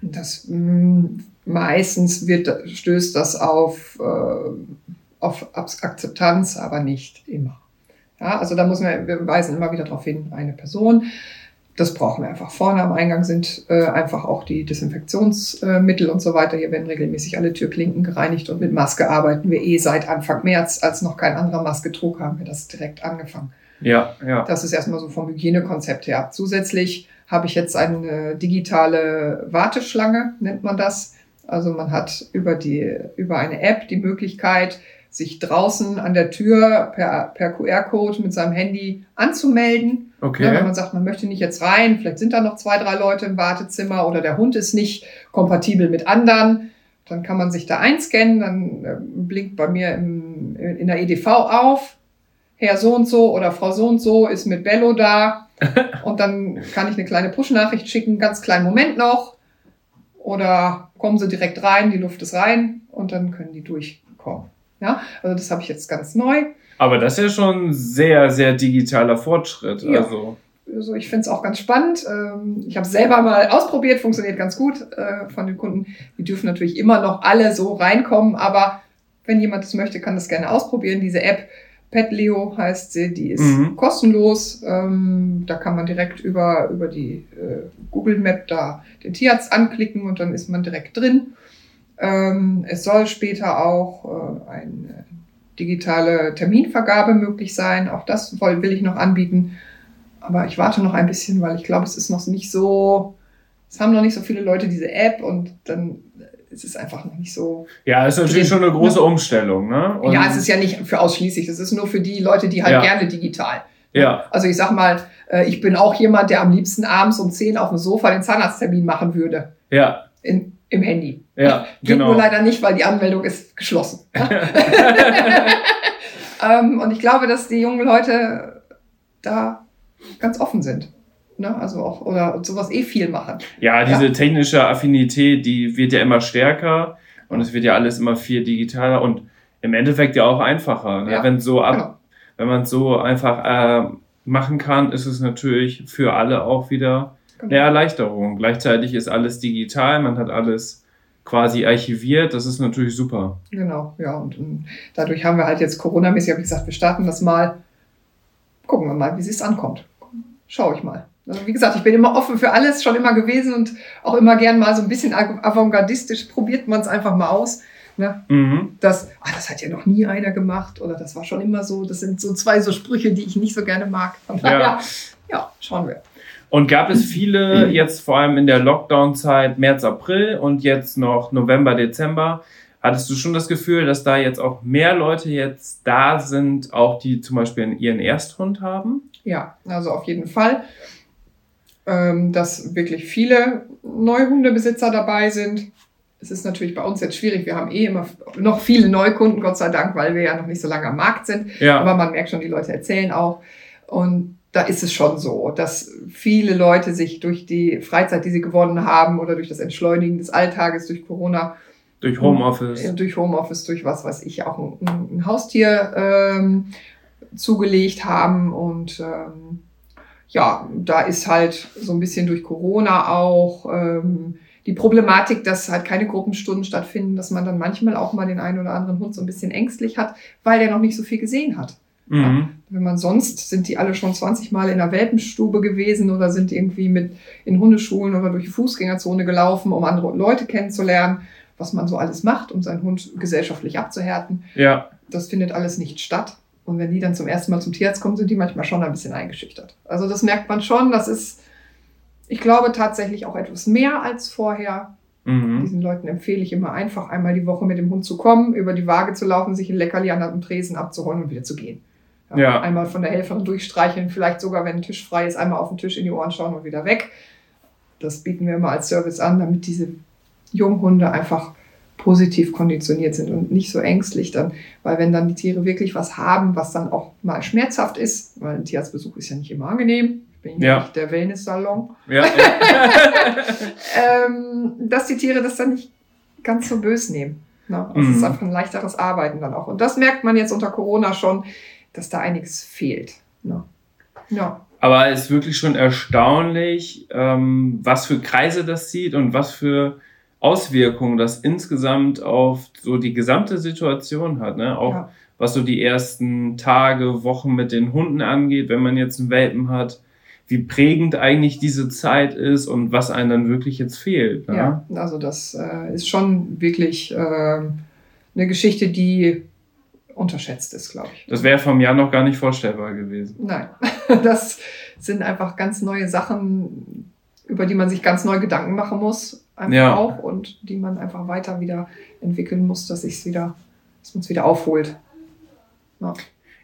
Das mh, mm, meistens wird, stößt das auf, äh, auf Akzeptanz, aber nicht immer. Ja, also da muss man, wir weisen immer wieder darauf hin, eine Person. Das brauchen wir einfach. Vorne am Eingang sind äh, einfach auch die Desinfektionsmittel äh, und so weiter. Hier werden regelmäßig alle Türklinken gereinigt und mit Maske arbeiten wir eh seit Anfang März, als noch kein anderer Maske trug, haben wir das direkt angefangen. Ja, ja. Das ist erstmal so vom Hygienekonzept her. Zusätzlich habe ich jetzt eine digitale Warteschlange, nennt man das. Also man hat über die, über eine App die Möglichkeit, sich draußen an der Tür per, per QR-Code mit seinem Handy anzumelden. Okay. Ja, wenn man sagt, man möchte nicht jetzt rein, vielleicht sind da noch zwei, drei Leute im Wartezimmer oder der Hund ist nicht kompatibel mit anderen, dann kann man sich da einscannen, dann äh, blinkt bei mir im, in der EDV auf, Herr so und so oder Frau so und so ist mit Bello da und dann kann ich eine kleine Push-Nachricht schicken, ganz kleinen Moment noch oder kommen sie direkt rein, die Luft ist rein und dann können die durchkommen. Ja, also das habe ich jetzt ganz neu. Aber das ist ja schon sehr, sehr digitaler Fortschritt. Ja. Also. Also ich finde es auch ganz spannend. Ähm, ich habe selber mal ausprobiert, funktioniert ganz gut äh, von den Kunden. Die dürfen natürlich immer noch alle so reinkommen, aber wenn jemand das möchte, kann das gerne ausprobieren. Diese App PetLeo heißt sie, die ist mhm. kostenlos. Ähm, da kann man direkt über, über die äh, Google Map da den Tierarzt anklicken und dann ist man direkt drin. Ähm, es soll später auch äh, eine digitale Terminvergabe möglich sein. Auch das will, will ich noch anbieten. Aber ich warte noch ein bisschen, weil ich glaube, es ist noch nicht so, es haben noch nicht so viele Leute diese App und dann ist es einfach noch nicht so. Ja, ist natürlich schon eine große Umstellung, ne? Und ja, es ist ja nicht für ausschließlich, es ist nur für die Leute, die halt ja. gerne digital. Ja. Also ich sag mal, äh, ich bin auch jemand, der am liebsten abends um 10 auf dem Sofa den Zahnarzttermin machen würde. Ja. In, Im Handy. Ja, Geht genau. nur leider nicht, weil die Anmeldung ist geschlossen. ähm, und ich glaube, dass die jungen Leute da ganz offen sind. Ne? Also auch, oder sowas eh viel machen. Ja, diese ja. technische Affinität, die wird ja immer stärker und es wird ja alles immer viel digitaler und im Endeffekt ja auch einfacher. Ne? Ja, wenn so ab, genau. wenn man es so einfach äh, machen kann, ist es natürlich für alle auch wieder genau. eine Erleichterung. Gleichzeitig ist alles digital, man hat alles quasi archiviert, das ist natürlich super. Genau, ja, und, und dadurch haben wir halt jetzt Corona-mäßig, habe ich gesagt, wir starten das mal, gucken wir mal, wie es ankommt. Schau ich mal. Also wie gesagt, ich bin immer offen für alles, schon immer gewesen und auch immer gern mal so ein bisschen avantgardistisch probiert man es einfach mal aus. Ne? Mhm. Das, ah, das hat ja noch nie einer gemacht oder das war schon immer so. Das sind so zwei so Sprüche, die ich nicht so gerne mag. Ja. ja, schauen wir. Und gab es viele jetzt vor allem in der Lockdown-Zeit März, April und jetzt noch November, Dezember? Hattest du schon das Gefühl, dass da jetzt auch mehr Leute jetzt da sind, auch die zum Beispiel ihren Ersthund haben? Ja, also auf jeden Fall ähm, dass wirklich viele Neuhundebesitzer dabei sind. Es ist natürlich bei uns jetzt schwierig. Wir haben eh immer noch viele Neukunden, Gott sei Dank, weil wir ja noch nicht so lange am Markt sind. Ja. Aber man merkt schon, die Leute erzählen auch. Und da ist es schon so, dass viele Leute sich durch die Freizeit, die sie gewonnen haben oder durch das Entschleunigen des Alltages, durch Corona, durch Homeoffice, durch Homeoffice, durch was weiß ich, auch ein, ein Haustier ähm, zugelegt haben und ähm, ja, da ist halt so ein bisschen durch Corona auch ähm, die Problematik, dass halt keine Gruppenstunden stattfinden, dass man dann manchmal auch mal den einen oder anderen Hund so ein bisschen ängstlich hat, weil der noch nicht so viel gesehen hat. Mhm. Ja, wenn man sonst sind die alle schon 20 Mal in der Welpenstube gewesen oder sind irgendwie mit in Hundeschulen oder durch die Fußgängerzone gelaufen, um andere Leute kennenzulernen, was man so alles macht, um seinen Hund gesellschaftlich abzuhärten. Ja. Das findet alles nicht statt. Und wenn die dann zum ersten Mal zum Tierarzt kommen, sind die manchmal schon ein bisschen eingeschüchtert. Also das merkt man schon. Das ist, ich glaube, tatsächlich auch etwas mehr als vorher. Mhm. Diesen Leuten empfehle ich immer einfach einmal die Woche mit dem Hund zu kommen, über die Waage zu laufen, sich ein Leckerli an dem Tresen abzuholen und wieder zu gehen. Ja, ja. Einmal von der Helferin durchstreicheln, vielleicht sogar, wenn ein Tisch frei ist, einmal auf den Tisch in die Ohren schauen und wieder weg. Das bieten wir immer als Service an, damit diese Junghunde einfach positiv konditioniert sind und nicht so ängstlich dann, weil wenn dann die Tiere wirklich was haben, was dann auch mal schmerzhaft ist, weil ein Tierarztbesuch ist ja nicht immer angenehm, ich bin ja nicht der Wellness-Salon, ja. ähm, dass die Tiere das dann nicht ganz so bös nehmen. Ne? Also mhm. Es ist einfach ein leichteres Arbeiten dann auch. Und das merkt man jetzt unter Corona schon, dass da einiges fehlt. Ne? Ja. Aber es ist wirklich schon erstaunlich, ähm, was für Kreise das zieht und was für Auswirkungen das insgesamt auf so die gesamte Situation hat, ne? Auch ja. was so die ersten Tage, Wochen mit den Hunden angeht, wenn man jetzt einen Welpen hat, wie prägend eigentlich diese Zeit ist und was einem dann wirklich jetzt fehlt. Ne? Ja, also das äh, ist schon wirklich äh, eine Geschichte, die unterschätzt ist, glaube ich. Das wäre vom Jahr noch gar nicht vorstellbar gewesen. Nein, das sind einfach ganz neue Sachen, über die man sich ganz neu Gedanken machen muss einfach ja. auch und die man einfach weiter wieder entwickeln muss, dass ich es wieder, dass man es wieder aufholt. Ja.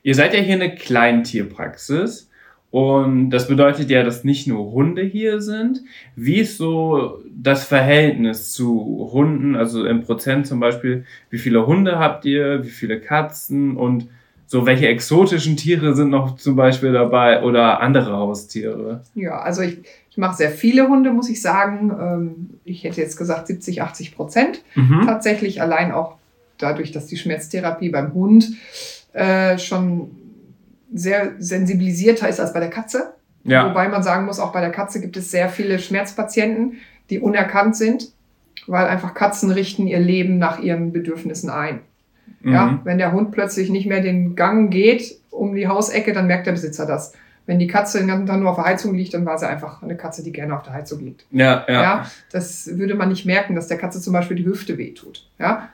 Ihr seid ja hier eine Kleintierpraxis und das bedeutet ja, dass nicht nur Hunde hier sind. Wie ist so das Verhältnis zu Hunden, also im Prozent zum Beispiel, wie viele Hunde habt ihr, wie viele Katzen und so welche exotischen Tiere sind noch zum Beispiel dabei oder andere Haustiere? Ja, also ich, ich mache sehr viele Hunde, muss ich sagen. Ähm, ich hätte jetzt gesagt 70, 80 Prozent. Mhm. Tatsächlich allein auch dadurch, dass die Schmerztherapie beim Hund äh, schon sehr sensibilisierter ist als bei der Katze. Ja. Wobei man sagen muss, auch bei der Katze gibt es sehr viele Schmerzpatienten, die unerkannt sind, weil einfach Katzen richten ihr Leben nach ihren Bedürfnissen ein. Mhm. Ja, wenn der Hund plötzlich nicht mehr den Gang geht um die Hausecke, dann merkt der Besitzer das Wenn die Katze den ganzen Tag nur auf der Heizung liegt, dann war sie einfach eine Katze, die gerne auf der Heizung liegt. Ja, ja. Ja, das würde man nicht merken, dass der Katze zum Beispiel die Hüfte wehtut. Ja,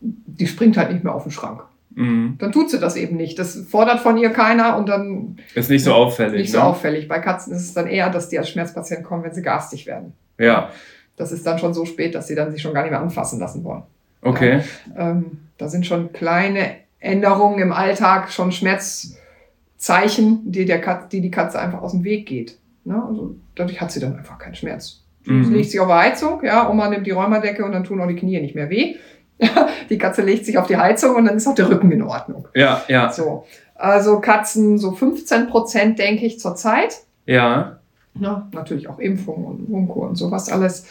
die springt halt nicht mehr auf den Schrank. Mhm. Dann tut sie das eben nicht. Das fordert von ihr keiner und dann Ist nicht so auffällig. nicht so ne? auffällig. Bei Katzen ist es dann eher, dass die als Schmerzpatient kommen, wenn sie garstig werden. Ja, Das ist dann schon so spät, dass sie dann sich schon gar nicht mehr anfassen lassen wollen. okay. Ähm, da sind schon kleine Änderungen im Alltag, schon Schmerzzeichen, die, der Katze, die die Katze einfach aus dem Weg geht. Ne? Also dadurch hat sie dann einfach keinen Schmerz. Sie Mhm. legt sich auf die Heizung, ja, Oma nimmt die Rheumadecke und dann tun auch die Knie nicht mehr weh. die Katze legt sich auf die Heizung und dann ist auch der Rücken in Ordnung. Ja, ja, So. Also Katzen so 15 Prozent, denke ich, zurzeit. ja. Ja, natürlich auch Impfung und Wunko und sowas alles.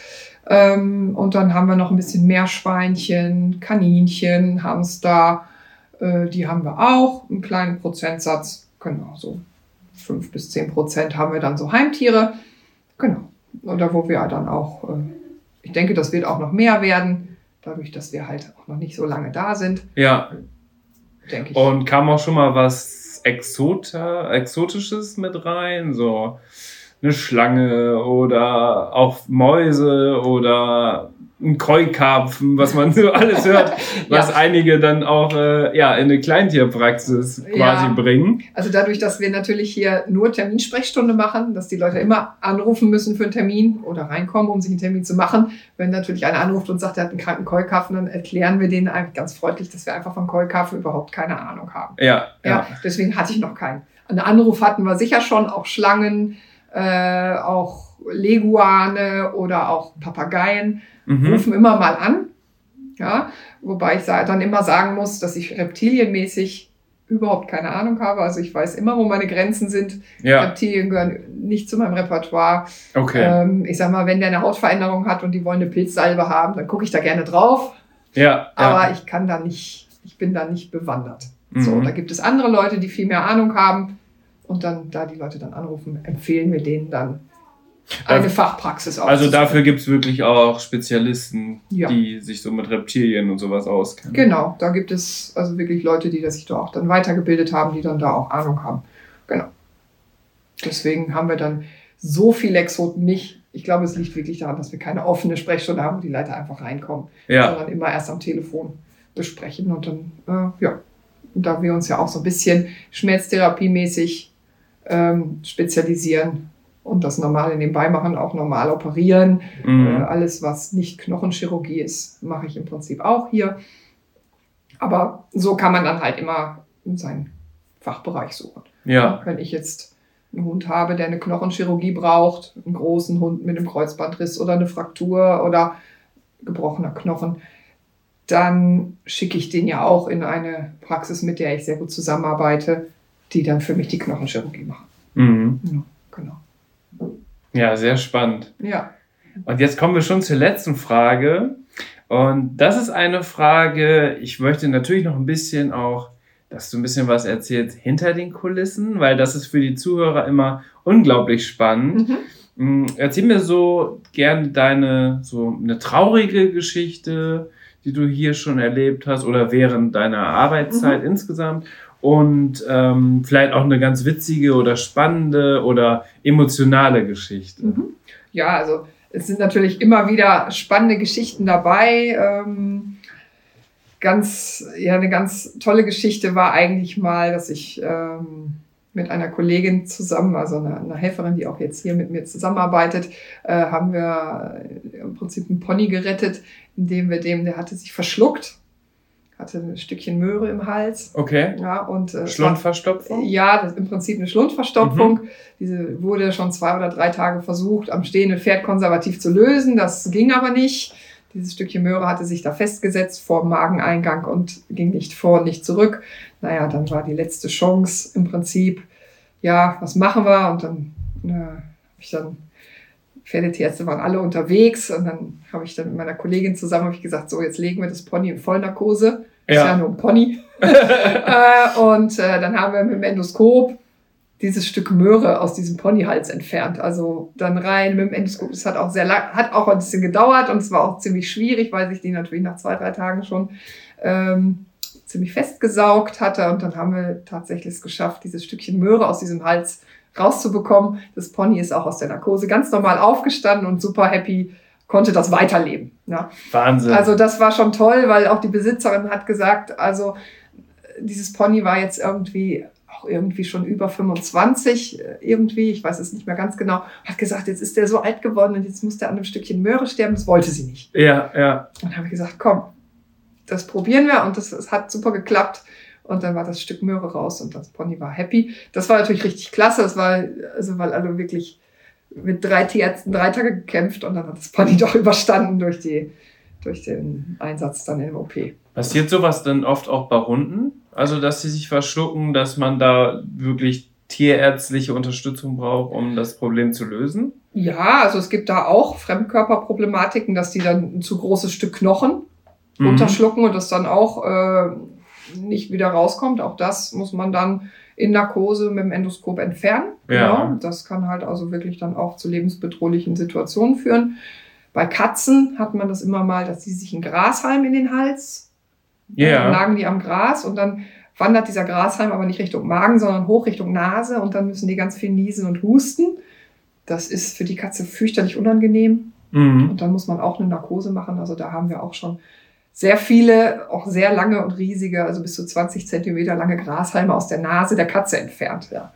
Ähm, und dann haben wir noch ein bisschen Meerschweinchen, Kaninchen, Hamster. Äh, die haben wir auch, einen kleinen Prozentsatz. Genau, so fünf bis zehn Prozent haben wir dann so Heimtiere. Genau. Oder wo wir dann auch, äh, ich denke, das wird auch noch mehr werden, dadurch, dass wir halt auch noch nicht so lange da sind, Ja. denke ich. Und kam auch schon mal was Exota, Exotisches mit rein? So eine Schlange oder auch Mäuse oder ein Keukarpfen, was man so alles hört, was Ja. einige dann auch äh, ja, in eine Kleintierpraxis quasi Ja. bringen. Also dadurch, dass wir natürlich hier nur Terminsprechstunde machen, dass die Leute immer anrufen müssen für einen Termin oder reinkommen, um sich einen Termin zu machen. Wenn natürlich einer anruft und sagt, er hat einen kranken Keukarpfen, dann erklären wir denen eigentlich ganz freundlich, dass wir einfach von Keukarpfen überhaupt keine Ahnung haben. Ja, Ja, ja. deswegen hatte ich noch keinen. Einen Anruf hatten wir sicher schon, auch Schlangen, äh, auch Leguane oder auch Papageien Mhm. rufen immer mal an. Ja, wobei ich dann immer sagen muss, dass ich reptilienmäßig überhaupt keine Ahnung habe. Also ich weiß immer, wo meine Grenzen sind. Ja, Reptilien gehören nicht zu meinem Repertoire. okay. Ähm, ich sag mal, wenn der eine Hautveränderung hat und die wollen eine Pilzsalbe haben, dann gucke ich da gerne drauf. Ja, Aber ja. ich kann da nicht, ich bin da nicht bewandert. Mhm. So, da gibt es andere Leute, die viel mehr Ahnung haben. Und dann, da die Leute dann anrufen, empfehlen wir denen dann eine Also- Fachpraxis Also aufzusuchen. dafür gibt's wirklich auch Spezialisten, Ja. die sich so mit Reptilien und sowas auskennen. Genau, da gibt es also wirklich Leute, die das sich da auch dann weitergebildet haben, die dann da auch Ahnung haben. Genau. Deswegen haben wir dann so viele Exoten nicht. Ich glaube, es liegt wirklich daran, dass wir keine offene Sprechstunde haben, wo die Leute einfach reinkommen, Ja, sondern immer erst am Telefon besprechen und dann, äh, ja, und da wir uns ja auch so ein bisschen schmerztherapiemäßig ähm, spezialisieren und das normal nebenbei machen, auch normal operieren, äh, mhm. alles, was nicht Knochenchirurgie ist, mache ich im Prinzip auch hier. Aber so kann man dann halt immer in seinen Fachbereich suchen. ja, Wenn ich jetzt einen Hund habe, der eine Knochenchirurgie braucht, einen großen Hund mit einem Kreuzbandriss oder eine Fraktur oder gebrochener Knochen, dann schicke ich den ja auch in eine Praxis, mit der ich sehr gut zusammenarbeite, die dann für mich die Knochenchirurgie machen. mhm. Ja, genau. ja, sehr spannend. Ja. Und jetzt kommen wir schon zur letzten Frage. Und das ist eine Frage, ich möchte natürlich noch ein bisschen auch, dass du ein bisschen was erzählst hinter den Kulissen, weil das ist für die Zuhörer immer unglaublich spannend. Mhm. Mm, Erzähl mir so gerne deine, so eine traurige Geschichte, die du hier schon erlebt hast oder während deiner Arbeitszeit insgesamt. Und ähm, vielleicht auch eine ganz witzige oder spannende oder emotionale Geschichte. Mhm. Ja, also es sind natürlich immer wieder spannende Geschichten dabei. Ähm, ganz, ja, eine ganz tolle Geschichte war eigentlich mal, dass ich ähm, mit einer Kollegin zusammen, also einer, einer Helferin, die auch jetzt hier mit mir zusammenarbeitet, äh, haben wir im Prinzip einen Pony gerettet, indem wir dem, der hatte sich verschluckt, hatte ein Stückchen Möhre im Hals. Okay. Ja, und äh, war- Schlundverstopfung? ja, das ist im Prinzip eine Schlundverstopfung. Diese wurde schon zwei oder drei Tage versucht, am stehenden Pferd konservativ zu lösen. Das ging aber nicht. Dieses Stückchen Möhre hatte sich da festgesetzt vor dem Mageneingang und ging nicht vor und nicht zurück. Naja, dann war die letzte Chance im Prinzip, ja, was machen wir? Und dann äh, habe ich dann, Pferdetierärzte waren alle unterwegs und dann habe ich dann mit meiner Kollegin zusammen ich gesagt, so, jetzt legen wir das Pony in Vollnarkose. Ist Ja. ja nur ein Pony. äh, und äh, dann haben wir mit dem Endoskop dieses Stück Möhre aus diesem Ponyhals entfernt. Also dann rein mit dem Endoskop. Das hat auch sehr lang, hat auch ein bisschen gedauert und es war auch ziemlich schwierig, weil sich die natürlich nach zwei, drei Tagen schon ähm, ziemlich festgesaugt hatte. Und dann haben wir tatsächlich es geschafft, dieses Stückchen Möhre aus diesem Hals rauszubekommen. Das Pony ist auch aus der Narkose ganz normal aufgestanden und super happy konnte das weiterleben. Ja. Wahnsinn. Also das war schon toll, weil auch die Besitzerin hat gesagt, also dieses Pony war jetzt irgendwie auch irgendwie schon über 25 äh, irgendwie, ich weiß es nicht mehr ganz genau, hat gesagt, jetzt ist der so alt geworden und jetzt muss der an einem Stückchen Möhre sterben, das wollte sie nicht. Ja, ja. Und dann habe ich gesagt, komm, das probieren wir und das, das hat super geklappt. Und dann war das Stück Möhre raus und das Pony war happy. Das war natürlich richtig klasse. Das war, also weil alle wirklich mit drei Tierärzten drei Tage gekämpft und dann hat das Pony doch überstanden durch die, durch den Einsatz dann im OP. Passiert sowas dann oft auch bei Hunden? Also, dass sie sich verschlucken, dass man da wirklich tierärztliche Unterstützung braucht, um das Problem zu lösen? Ja, also es gibt da auch Fremdkörperproblematiken, dass die dann ein zu großes Stück Knochen mhm. unterschlucken und das dann auch äh, nicht wieder rauskommt. Auch das muss man dann in Narkose mit dem Endoskop entfernen. Ja. Genau. Das kann halt also wirklich dann auch zu lebensbedrohlichen Situationen führen. Bei Katzen hat man das immer mal, dass sie sich einen Grashalm in den Hals ja. Dann lagen die am Gras und dann wandert dieser Grashalm aber nicht Richtung Magen, sondern hoch Richtung Nase und dann müssen die ganz viel niesen und husten. Das ist für die Katze fürchterlich unangenehm. Mhm. Und dann muss man auch eine Narkose machen. Also da haben wir auch schon sehr viele, auch sehr lange und riesige, also bis zu 20 Zentimeter lange Grashalme aus der Nase der Katze entfernt. Ja.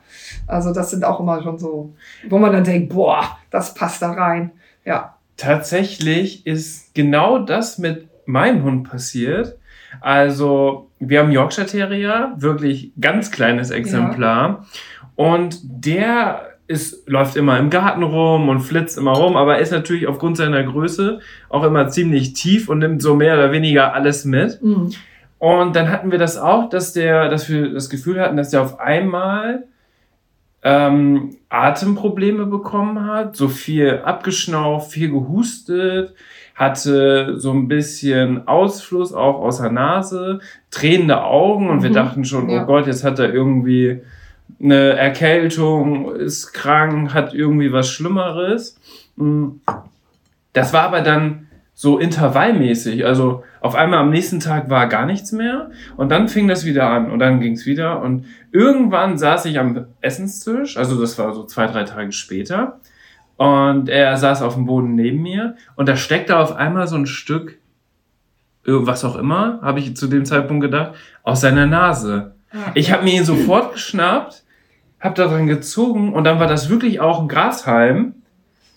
Also das sind auch immer schon so, wo man dann denkt, boah, das passt da rein. Ja. Tatsächlich ist genau das mit meinem Hund passiert. Also, wir haben Yorkshire Terrier, wirklich ganz kleines Exemplar. Ja. Und der ist, läuft immer im Garten rum und flitzt immer rum, aber ist natürlich aufgrund seiner Größe auch immer ziemlich tief und nimmt so mehr oder weniger alles mit. Mhm. Und dann hatten wir das auch, dass der, dass wir das Gefühl hatten, dass der auf einmal ähm, Atemprobleme bekommen hat, so viel abgeschnauft, viel gehustet, hatte so ein bisschen Ausfluss auch aus der Nase, tränende Augen und mhm. wir dachten schon, oh ja. oh Gott, jetzt hat er irgendwie eine Erkältung, ist krank, hat irgendwie was Schlimmeres. Mm. Das war aber dann so intervallmäßig. Also auf einmal am nächsten Tag war gar nichts mehr und dann fing das wieder an und dann ging es wieder und irgendwann saß ich am Essenstisch, also das war so zwei, drei Tage später und er saß auf dem Boden neben mir und da steckte auf einmal so ein Stück, was auch immer, habe ich zu dem Zeitpunkt gedacht, aus seiner Nase. Ich habe mir ihn sofort geschnappt, habe daran gezogen und dann war das wirklich auch ein Grashalm.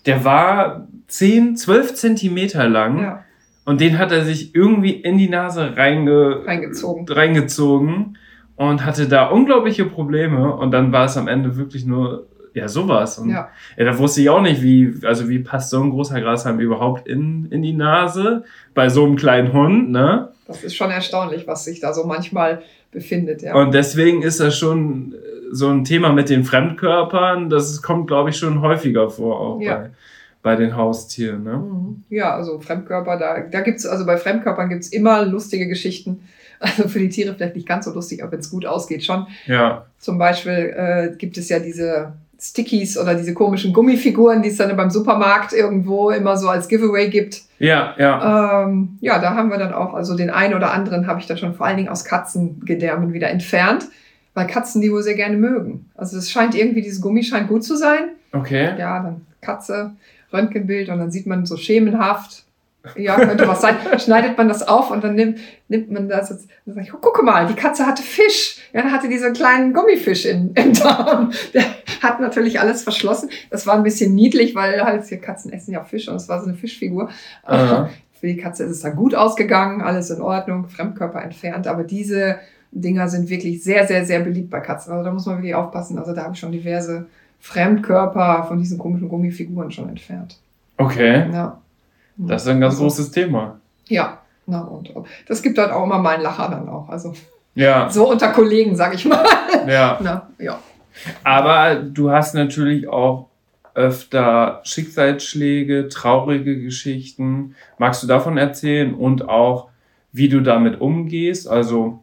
Der war 10, 12 Zentimeter lang. Ja. Und den hat er sich irgendwie in die Nase reinge reingezogen. reingezogen und hatte da unglaubliche Probleme. Und dann war es am Ende wirklich nur ja, sowas. Und ja. ja, da wusste ich auch nicht, wie, also wie passt so ein großer Grashalm überhaupt in, in die Nase bei so einem kleinen Hund, ne? Das ist schon erstaunlich, was sich da so manchmal befindet, ja. Und deswegen ist das schon so ein Thema mit den Fremdkörpern, das kommt, glaube ich, schon häufiger vor, auch ja. bei, bei den Haustieren, ne? Mhm. Ja, also Fremdkörper, da, da gibt's also bei Fremdkörpern gibt's immer lustige Geschichten. Also für die Tiere vielleicht nicht ganz so lustig, aber wenn es gut ausgeht, schon. Ja. Zum Beispiel äh, gibt es ja diese Stickies oder diese komischen Gummifiguren, die es dann beim Supermarkt irgendwo immer so als Giveaway gibt. Ja, ja. Ähm, ja, da haben wir dann auch, also den einen oder anderen habe ich dann schon vor allen Dingen aus Katzengedärmen wieder entfernt, weil Katzen die wohl sehr gerne mögen. Also es scheint irgendwie, dieses Gummi scheint gut zu sein. Okay. Ja, dann Katze, Röntgenbild und dann sieht man so schemenhaft, ja, könnte was sein. Schneidet man das auf und dann nimmt, nimmt man das. Jetzt, dann sag ich, oh, guck mal, die Katze hatte Fisch. Ja, dann hatte diese kleinen Gummifisch in, im Darm. Der hat natürlich alles verschlossen. Das war ein bisschen niedlich, weil halt hier Katzen essen ja Fisch und es war so eine Fischfigur. Aha. Für die Katze ist es dann gut ausgegangen, alles in Ordnung, Fremdkörper entfernt. Aber diese Dinger sind wirklich sehr, sehr, sehr beliebt bei Katzen. Also da muss man wirklich aufpassen. Also da habe ich schon diverse Fremdkörper von diesen komischen Gummifiguren schon entfernt. Okay. Ja. Das ist ein ganz also, großes Thema. Ja, na und das gibt dann auch immer meinen Lacher dann auch. Also ja. so unter Kollegen, sag ich mal. Ja. Na, ja. Aber du hast natürlich auch öfter Schicksalsschläge, traurige Geschichten. Magst du davon erzählen und auch, wie du damit umgehst? Also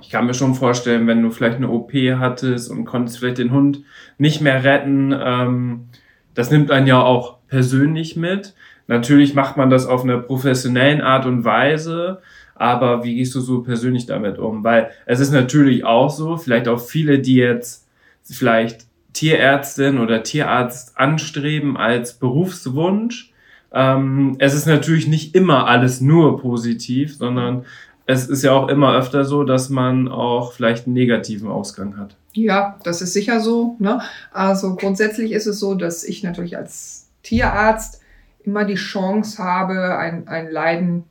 ich kann mir schon vorstellen, wenn du vielleicht eine OP hattest und konntest vielleicht den Hund nicht mehr retten, ähm, das nimmt einen ja auch persönlich mit. Natürlich macht man das auf einer professionellen Art und Weise, aber wie gehst du so persönlich damit um? Weil es ist natürlich auch so, vielleicht auch viele, die jetzt vielleicht Tierärztin oder Tierarzt anstreben als Berufswunsch. Ähm, es ist natürlich nicht immer alles nur positiv, sondern es ist ja auch immer öfter so, dass man auch vielleicht einen negativen Ausgang hat. Ja, das ist sicher so. Ne? Also grundsätzlich ist es so, dass ich natürlich als Tierarzt immer die Chance habe, ein, ein Leiden,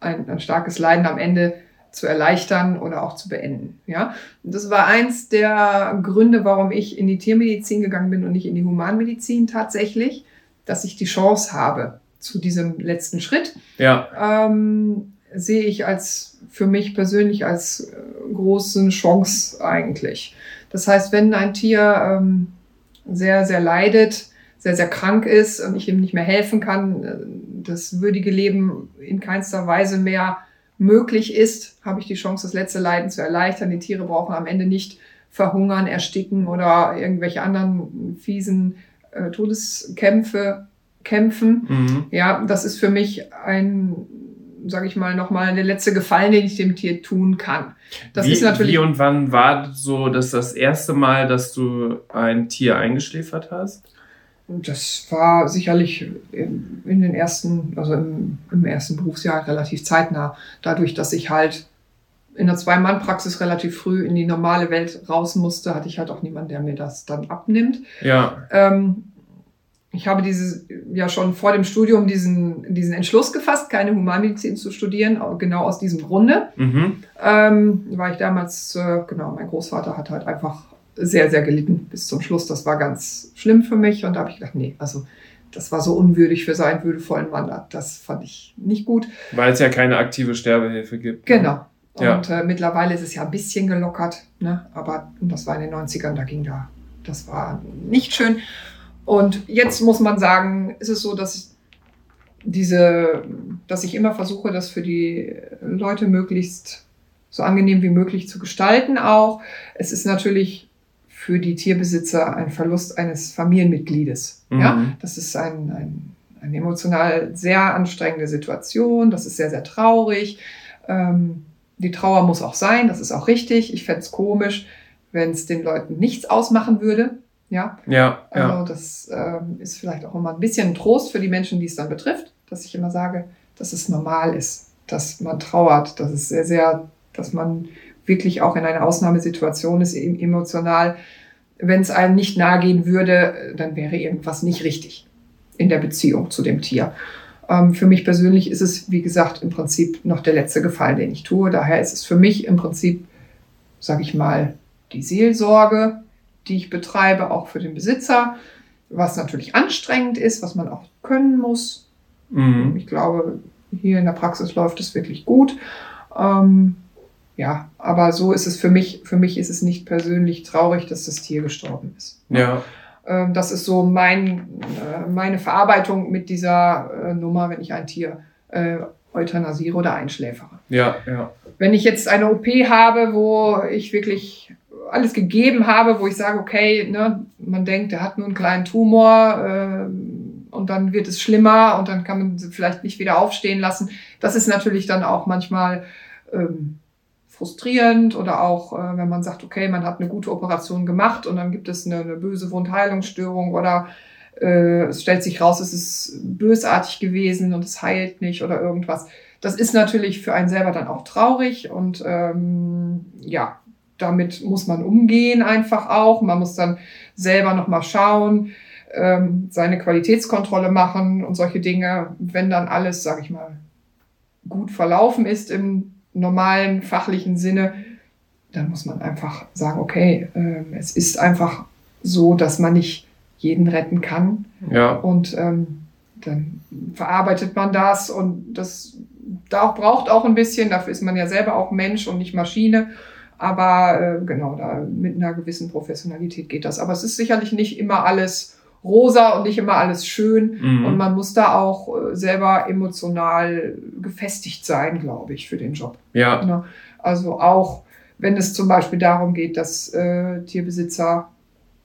ein, ein starkes Leiden am Ende zu erleichtern oder auch zu beenden. Ja, und das war eins der Gründe, warum ich in die Tiermedizin gegangen bin und nicht in die Humanmedizin tatsächlich, dass ich die Chance habe zu diesem letzten Schritt. Ja. Ähm, sehe ich als für mich persönlich als äh, große Chance eigentlich. Das heißt, wenn ein Tier ähm, sehr, sehr leidet, sehr, sehr krank ist und ich ihm nicht mehr helfen kann, äh, das würdige Leben in keinster Weise mehr möglich ist, habe ich die Chance, das letzte Leiden zu erleichtern. Die Tiere brauchen am Ende nicht verhungern, ersticken oder irgendwelche anderen fiesen äh, Todeskämpfe kämpfen. Mhm. Ja, das ist für mich ein, sage ich mal, nochmal der letzte Gefallen, den ich dem Tier tun kann. Das wie, ist natürlich. Wie und wann war so dass das erste Mal, dass du ein Tier eingeschläfert hast? Das war sicherlich in den ersten, also im, im ersten Berufsjahr relativ zeitnah. Dadurch, dass ich halt in der Zwei-Mann-Praxis relativ früh in die normale Welt raus musste, hatte ich halt auch niemanden, der mir das dann abnimmt. Ja. Ähm, ich habe dieses ja schon vor dem Studium diesen, diesen Entschluss gefasst, keine Humanmedizin zu studieren, genau aus diesem Grunde. Mhm. Ähm, war ich damals, äh, genau, mein Großvater hat halt einfach sehr, sehr gelitten bis zum Schluss. Das war ganz schlimm für mich und da habe ich gedacht, nee, also das war so unwürdig für seinen würdevollen Mann. Das fand ich nicht gut. Weil es ja keine aktive Sterbehilfe gibt. Ne? Genau. Ja. Und äh, mittlerweile ist es ja ein bisschen gelockert, ne? aber das war in den 90ern, da ging da, das war nicht schön. Und jetzt muss man sagen, ist es so, dass ich diese, dass ich immer versuche, das für die Leute möglichst so angenehm wie möglich zu gestalten auch. Es ist natürlich für die Tierbesitzer ein Verlust eines Familienmitgliedes. Mhm. Ja, das ist ein, ein, eine emotional sehr anstrengende Situation. Das ist sehr, sehr traurig. Ähm, die Trauer muss auch sein. Das ist auch richtig. Ich fände es komisch, wenn es den Leuten nichts ausmachen würde. Ja, ja, ja. Also das ähm, ist vielleicht auch immer ein bisschen ein Trost für die Menschen, die es dann betrifft, dass ich immer sage, dass es normal ist, dass man trauert, dass es sehr, sehr, dass man wirklich auch in einer Ausnahmesituation ist, eben emotional. Wenn es einem nicht nahe gehen würde, dann wäre irgendwas nicht richtig in der Beziehung zu dem Tier. Ähm, für mich persönlich ist es, wie gesagt, im Prinzip noch der letzte Gefallen, den ich tue. Daher ist es für mich im Prinzip, sage ich mal, die Seelsorge, die ich betreibe, auch für den Besitzer, was natürlich anstrengend ist, was man auch können muss. Mhm. Ich glaube, hier in der Praxis läuft es wirklich gut. Ähm, ja, aber so ist es für mich, für mich ist es nicht persönlich traurig, dass das Tier gestorben ist. Ja. Ähm, das ist so mein, äh, meine Verarbeitung mit dieser äh, Nummer, wenn ich ein Tier äh, euthanasiere oder einschläfere. Ja, ja. Wenn ich jetzt eine OP habe, wo ich wirklich alles gegeben habe, wo ich sage, okay, ne, man denkt, der hat nur einen kleinen Tumor äh, und dann wird es schlimmer und dann kann man sie vielleicht nicht wieder aufstehen lassen. Das ist natürlich dann auch manchmal ähm, frustrierend oder auch, äh, wenn man sagt, okay, man hat eine gute Operation gemacht und dann gibt es eine, eine böse Wundheilungsstörung oder äh, es stellt sich raus, es ist bösartig gewesen und es heilt nicht oder irgendwas. Das ist natürlich für einen selber dann auch traurig und ähm, ja, damit muss man umgehen einfach auch. Man muss dann selber nochmal schauen, ähm, seine Qualitätskontrolle machen und solche Dinge. Wenn dann alles, sage ich mal, gut verlaufen ist im normalen fachlichen Sinne, dann muss man einfach sagen, okay, äh, es ist einfach so, dass man nicht jeden retten kann. Ja. Und ähm, dann verarbeitet man das und das da braucht auch ein bisschen, dafür ist man ja selber auch Mensch und nicht Maschine. Aber äh, genau, da mit einer gewissen Professionalität geht das. Aber es ist sicherlich nicht immer alles rosa und nicht immer alles schön. Mhm. Und man muss da auch äh, selber emotional gefestigt sein, glaube ich, für den Job. Ja. Ne? Also auch wenn es zum Beispiel darum geht, dass äh, Tierbesitzer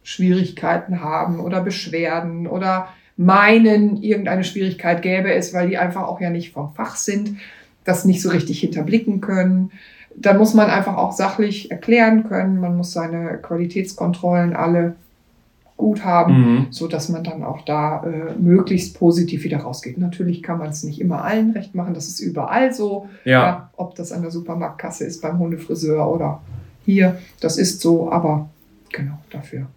Schwierigkeiten haben oder Beschwerden oder meinen, irgendeine Schwierigkeit gäbe es, weil die einfach auch ja nicht vom Fach sind, das nicht so richtig hinterblicken können. Dann muss man einfach auch sachlich erklären können. Man muss seine Qualitätskontrollen alle gut haben, Mhm. so dass man dann auch da äh, möglichst positiv wieder rausgeht. Natürlich kann man es nicht immer allen recht machen, das ist überall so. Ja, ob das an der Supermarktkasse ist, beim Hundefriseur oder hier, das ist so, aber genau dafür.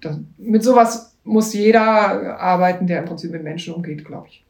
Das, mit sowas muss jeder arbeiten, der im Prinzip mit Menschen umgeht, glaube ich.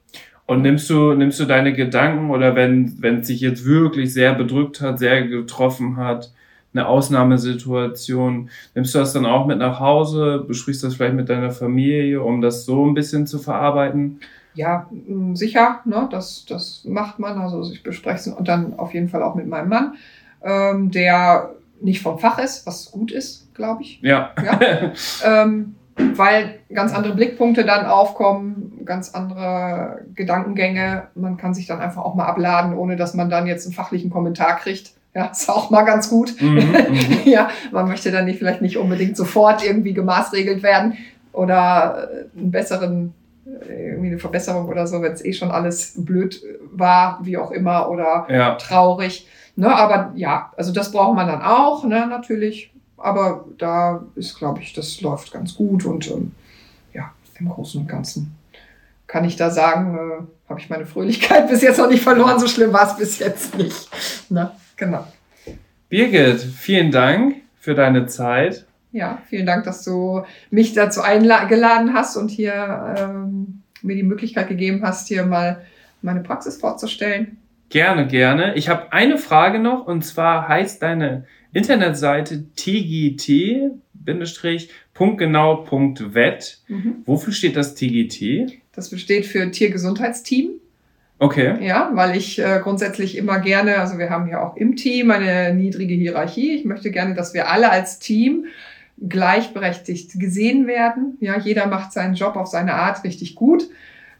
Und nimmst du, nimmst du deine Gedanken oder wenn, wenn es sich jetzt wirklich sehr bedrückt hat, sehr getroffen hat, eine Ausnahmesituation, nimmst du das dann auch mit nach Hause, besprichst das vielleicht mit deiner Familie, um das so ein bisschen zu verarbeiten? Ja, sicher, ne, das, das macht man. Also ich bespreche es und dann auf jeden Fall auch mit meinem Mann, ähm, der nicht vom Fach ist, was gut ist, glaube ich. Ja. Ja. ähm, weil ganz andere Blickpunkte dann aufkommen, ganz andere Gedankengänge. Man kann sich dann einfach auch mal abladen, ohne dass man dann jetzt einen fachlichen Kommentar kriegt. Ja, ist auch mal ganz gut. Mhm, mhm. ja, man möchte dann nicht, vielleicht nicht unbedingt sofort irgendwie gemaßregelt werden oder äh, einen besseren, äh, irgendwie eine Verbesserung oder so, wenn es eh schon alles blöd war, wie auch immer, oder Ja. traurig. Ne, aber ja, also das braucht man dann auch, ne, natürlich. Aber da ist, glaube ich, das läuft ganz gut und ähm, ja, im Großen und Ganzen kann ich da sagen, äh, habe ich meine Fröhlichkeit bis jetzt noch nicht verloren. So schlimm war es bis jetzt nicht. Ne? Genau. Birgit, vielen Dank für deine Zeit. Ja, vielen Dank, dass du mich dazu eingeladen hast und hier ähm, mir die Möglichkeit gegeben hast, hier mal meine Praxis vorzustellen. Gerne, gerne. Ich habe eine Frage noch und zwar heißt deine Internetseite tgt-punktgenau.vet. Mhm. Wofür steht das TGT? Das besteht für Tiergesundheitsteam. Okay. Ja, weil ich äh, grundsätzlich immer gerne, also wir haben ja auch im Team eine niedrige Hierarchie. Ich möchte gerne, dass wir alle als Team gleichberechtigt gesehen werden. Ja, jeder macht seinen Job auf seine Art richtig gut.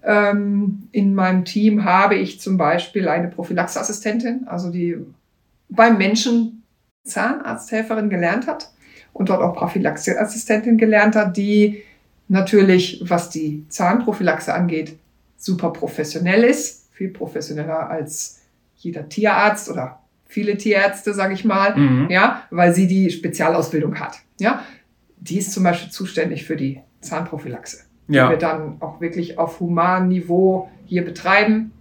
Ähm, in meinem Team habe ich zum Beispiel eine Prophylaxeassistentin, also die beim Menschen Zahnarzthelferin gelernt hat und dort auch Prophylaxeassistentin gelernt hat, die natürlich, was die Zahnprophylaxe angeht, super professionell ist, viel professioneller als jeder Tierarzt oder viele Tierärzte, sage ich mal, Mhm. ja, weil sie die Spezialausbildung hat. Ja, die ist zum Beispiel zuständig für die Zahnprophylaxe, die wir Ja. dann auch wirklich auf humanem Niveau hier betreiben,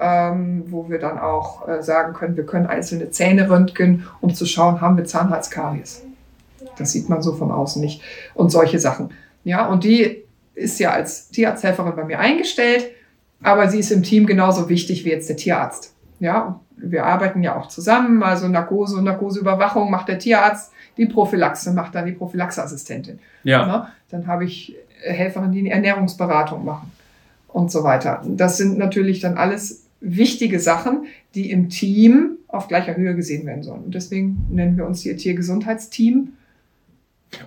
ähm, wo wir dann auch äh, sagen können, wir können einzelne Zähne röntgen, um zu schauen, haben wir Zahnhalskaries. Das sieht man so von außen nicht. Und solche Sachen. Ja, und die ist ja als Tierarzthelferin bei mir eingestellt, aber sie ist im Team genauso wichtig wie jetzt der Tierarzt. Ja, wir arbeiten ja auch zusammen, also Narkose und Narkoseüberwachung macht der Tierarzt, die Prophylaxe macht dann die Prophylaxeassistentin. Ja. Ne? Dann habe ich Helferinnen, die eine Ernährungsberatung machen und so weiter. Das sind natürlich dann alles wichtige Sachen, die im Team auf gleicher Höhe gesehen werden sollen. Und deswegen nennen wir uns hier Tiergesundheitsteam.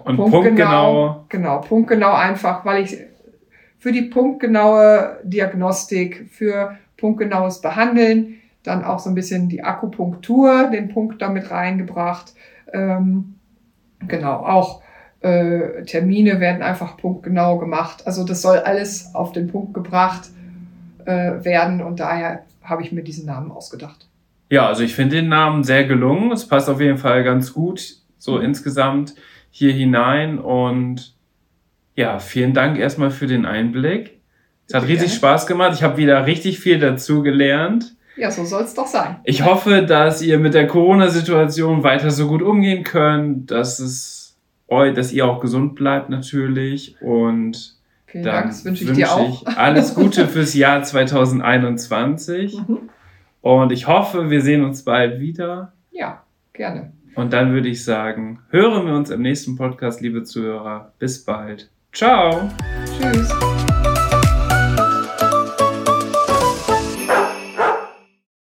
Und punktgenau. Genau, punktgenau einfach, weil ich für die punktgenaue Diagnostik, für punktgenaues Behandeln, dann auch so ein bisschen die Akupunktur, den Punkt damit reingebracht. Ähm, genau, auch äh, Termine werden einfach punktgenau gemacht. Also das soll alles auf den Punkt gebracht äh, werden und daher habe ich mir diesen Namen ausgedacht. Ja, also ich finde den Namen sehr gelungen. Es passt auf jeden Fall ganz gut so insgesamt hier hinein. Und ja, vielen Dank erstmal für den Einblick. Es hat gerne. Spaß gemacht. Ich habe wieder richtig viel dazu gelernt. Ja, so soll es doch sein. Ich hoffe, dass ihr mit der Corona-Situation weiter so gut umgehen könnt, dass es dass ihr auch gesund bleibt natürlich und Vielen dann Dank, das wünsche ich dir auch. ich alles Gute fürs Jahr 2021 Mhm. und ich hoffe, wir sehen uns bald wieder. Ja, gerne. Und dann würde ich sagen, hören wir uns im nächsten Podcast, liebe Zuhörer. Bis bald. Ciao. Tschüss.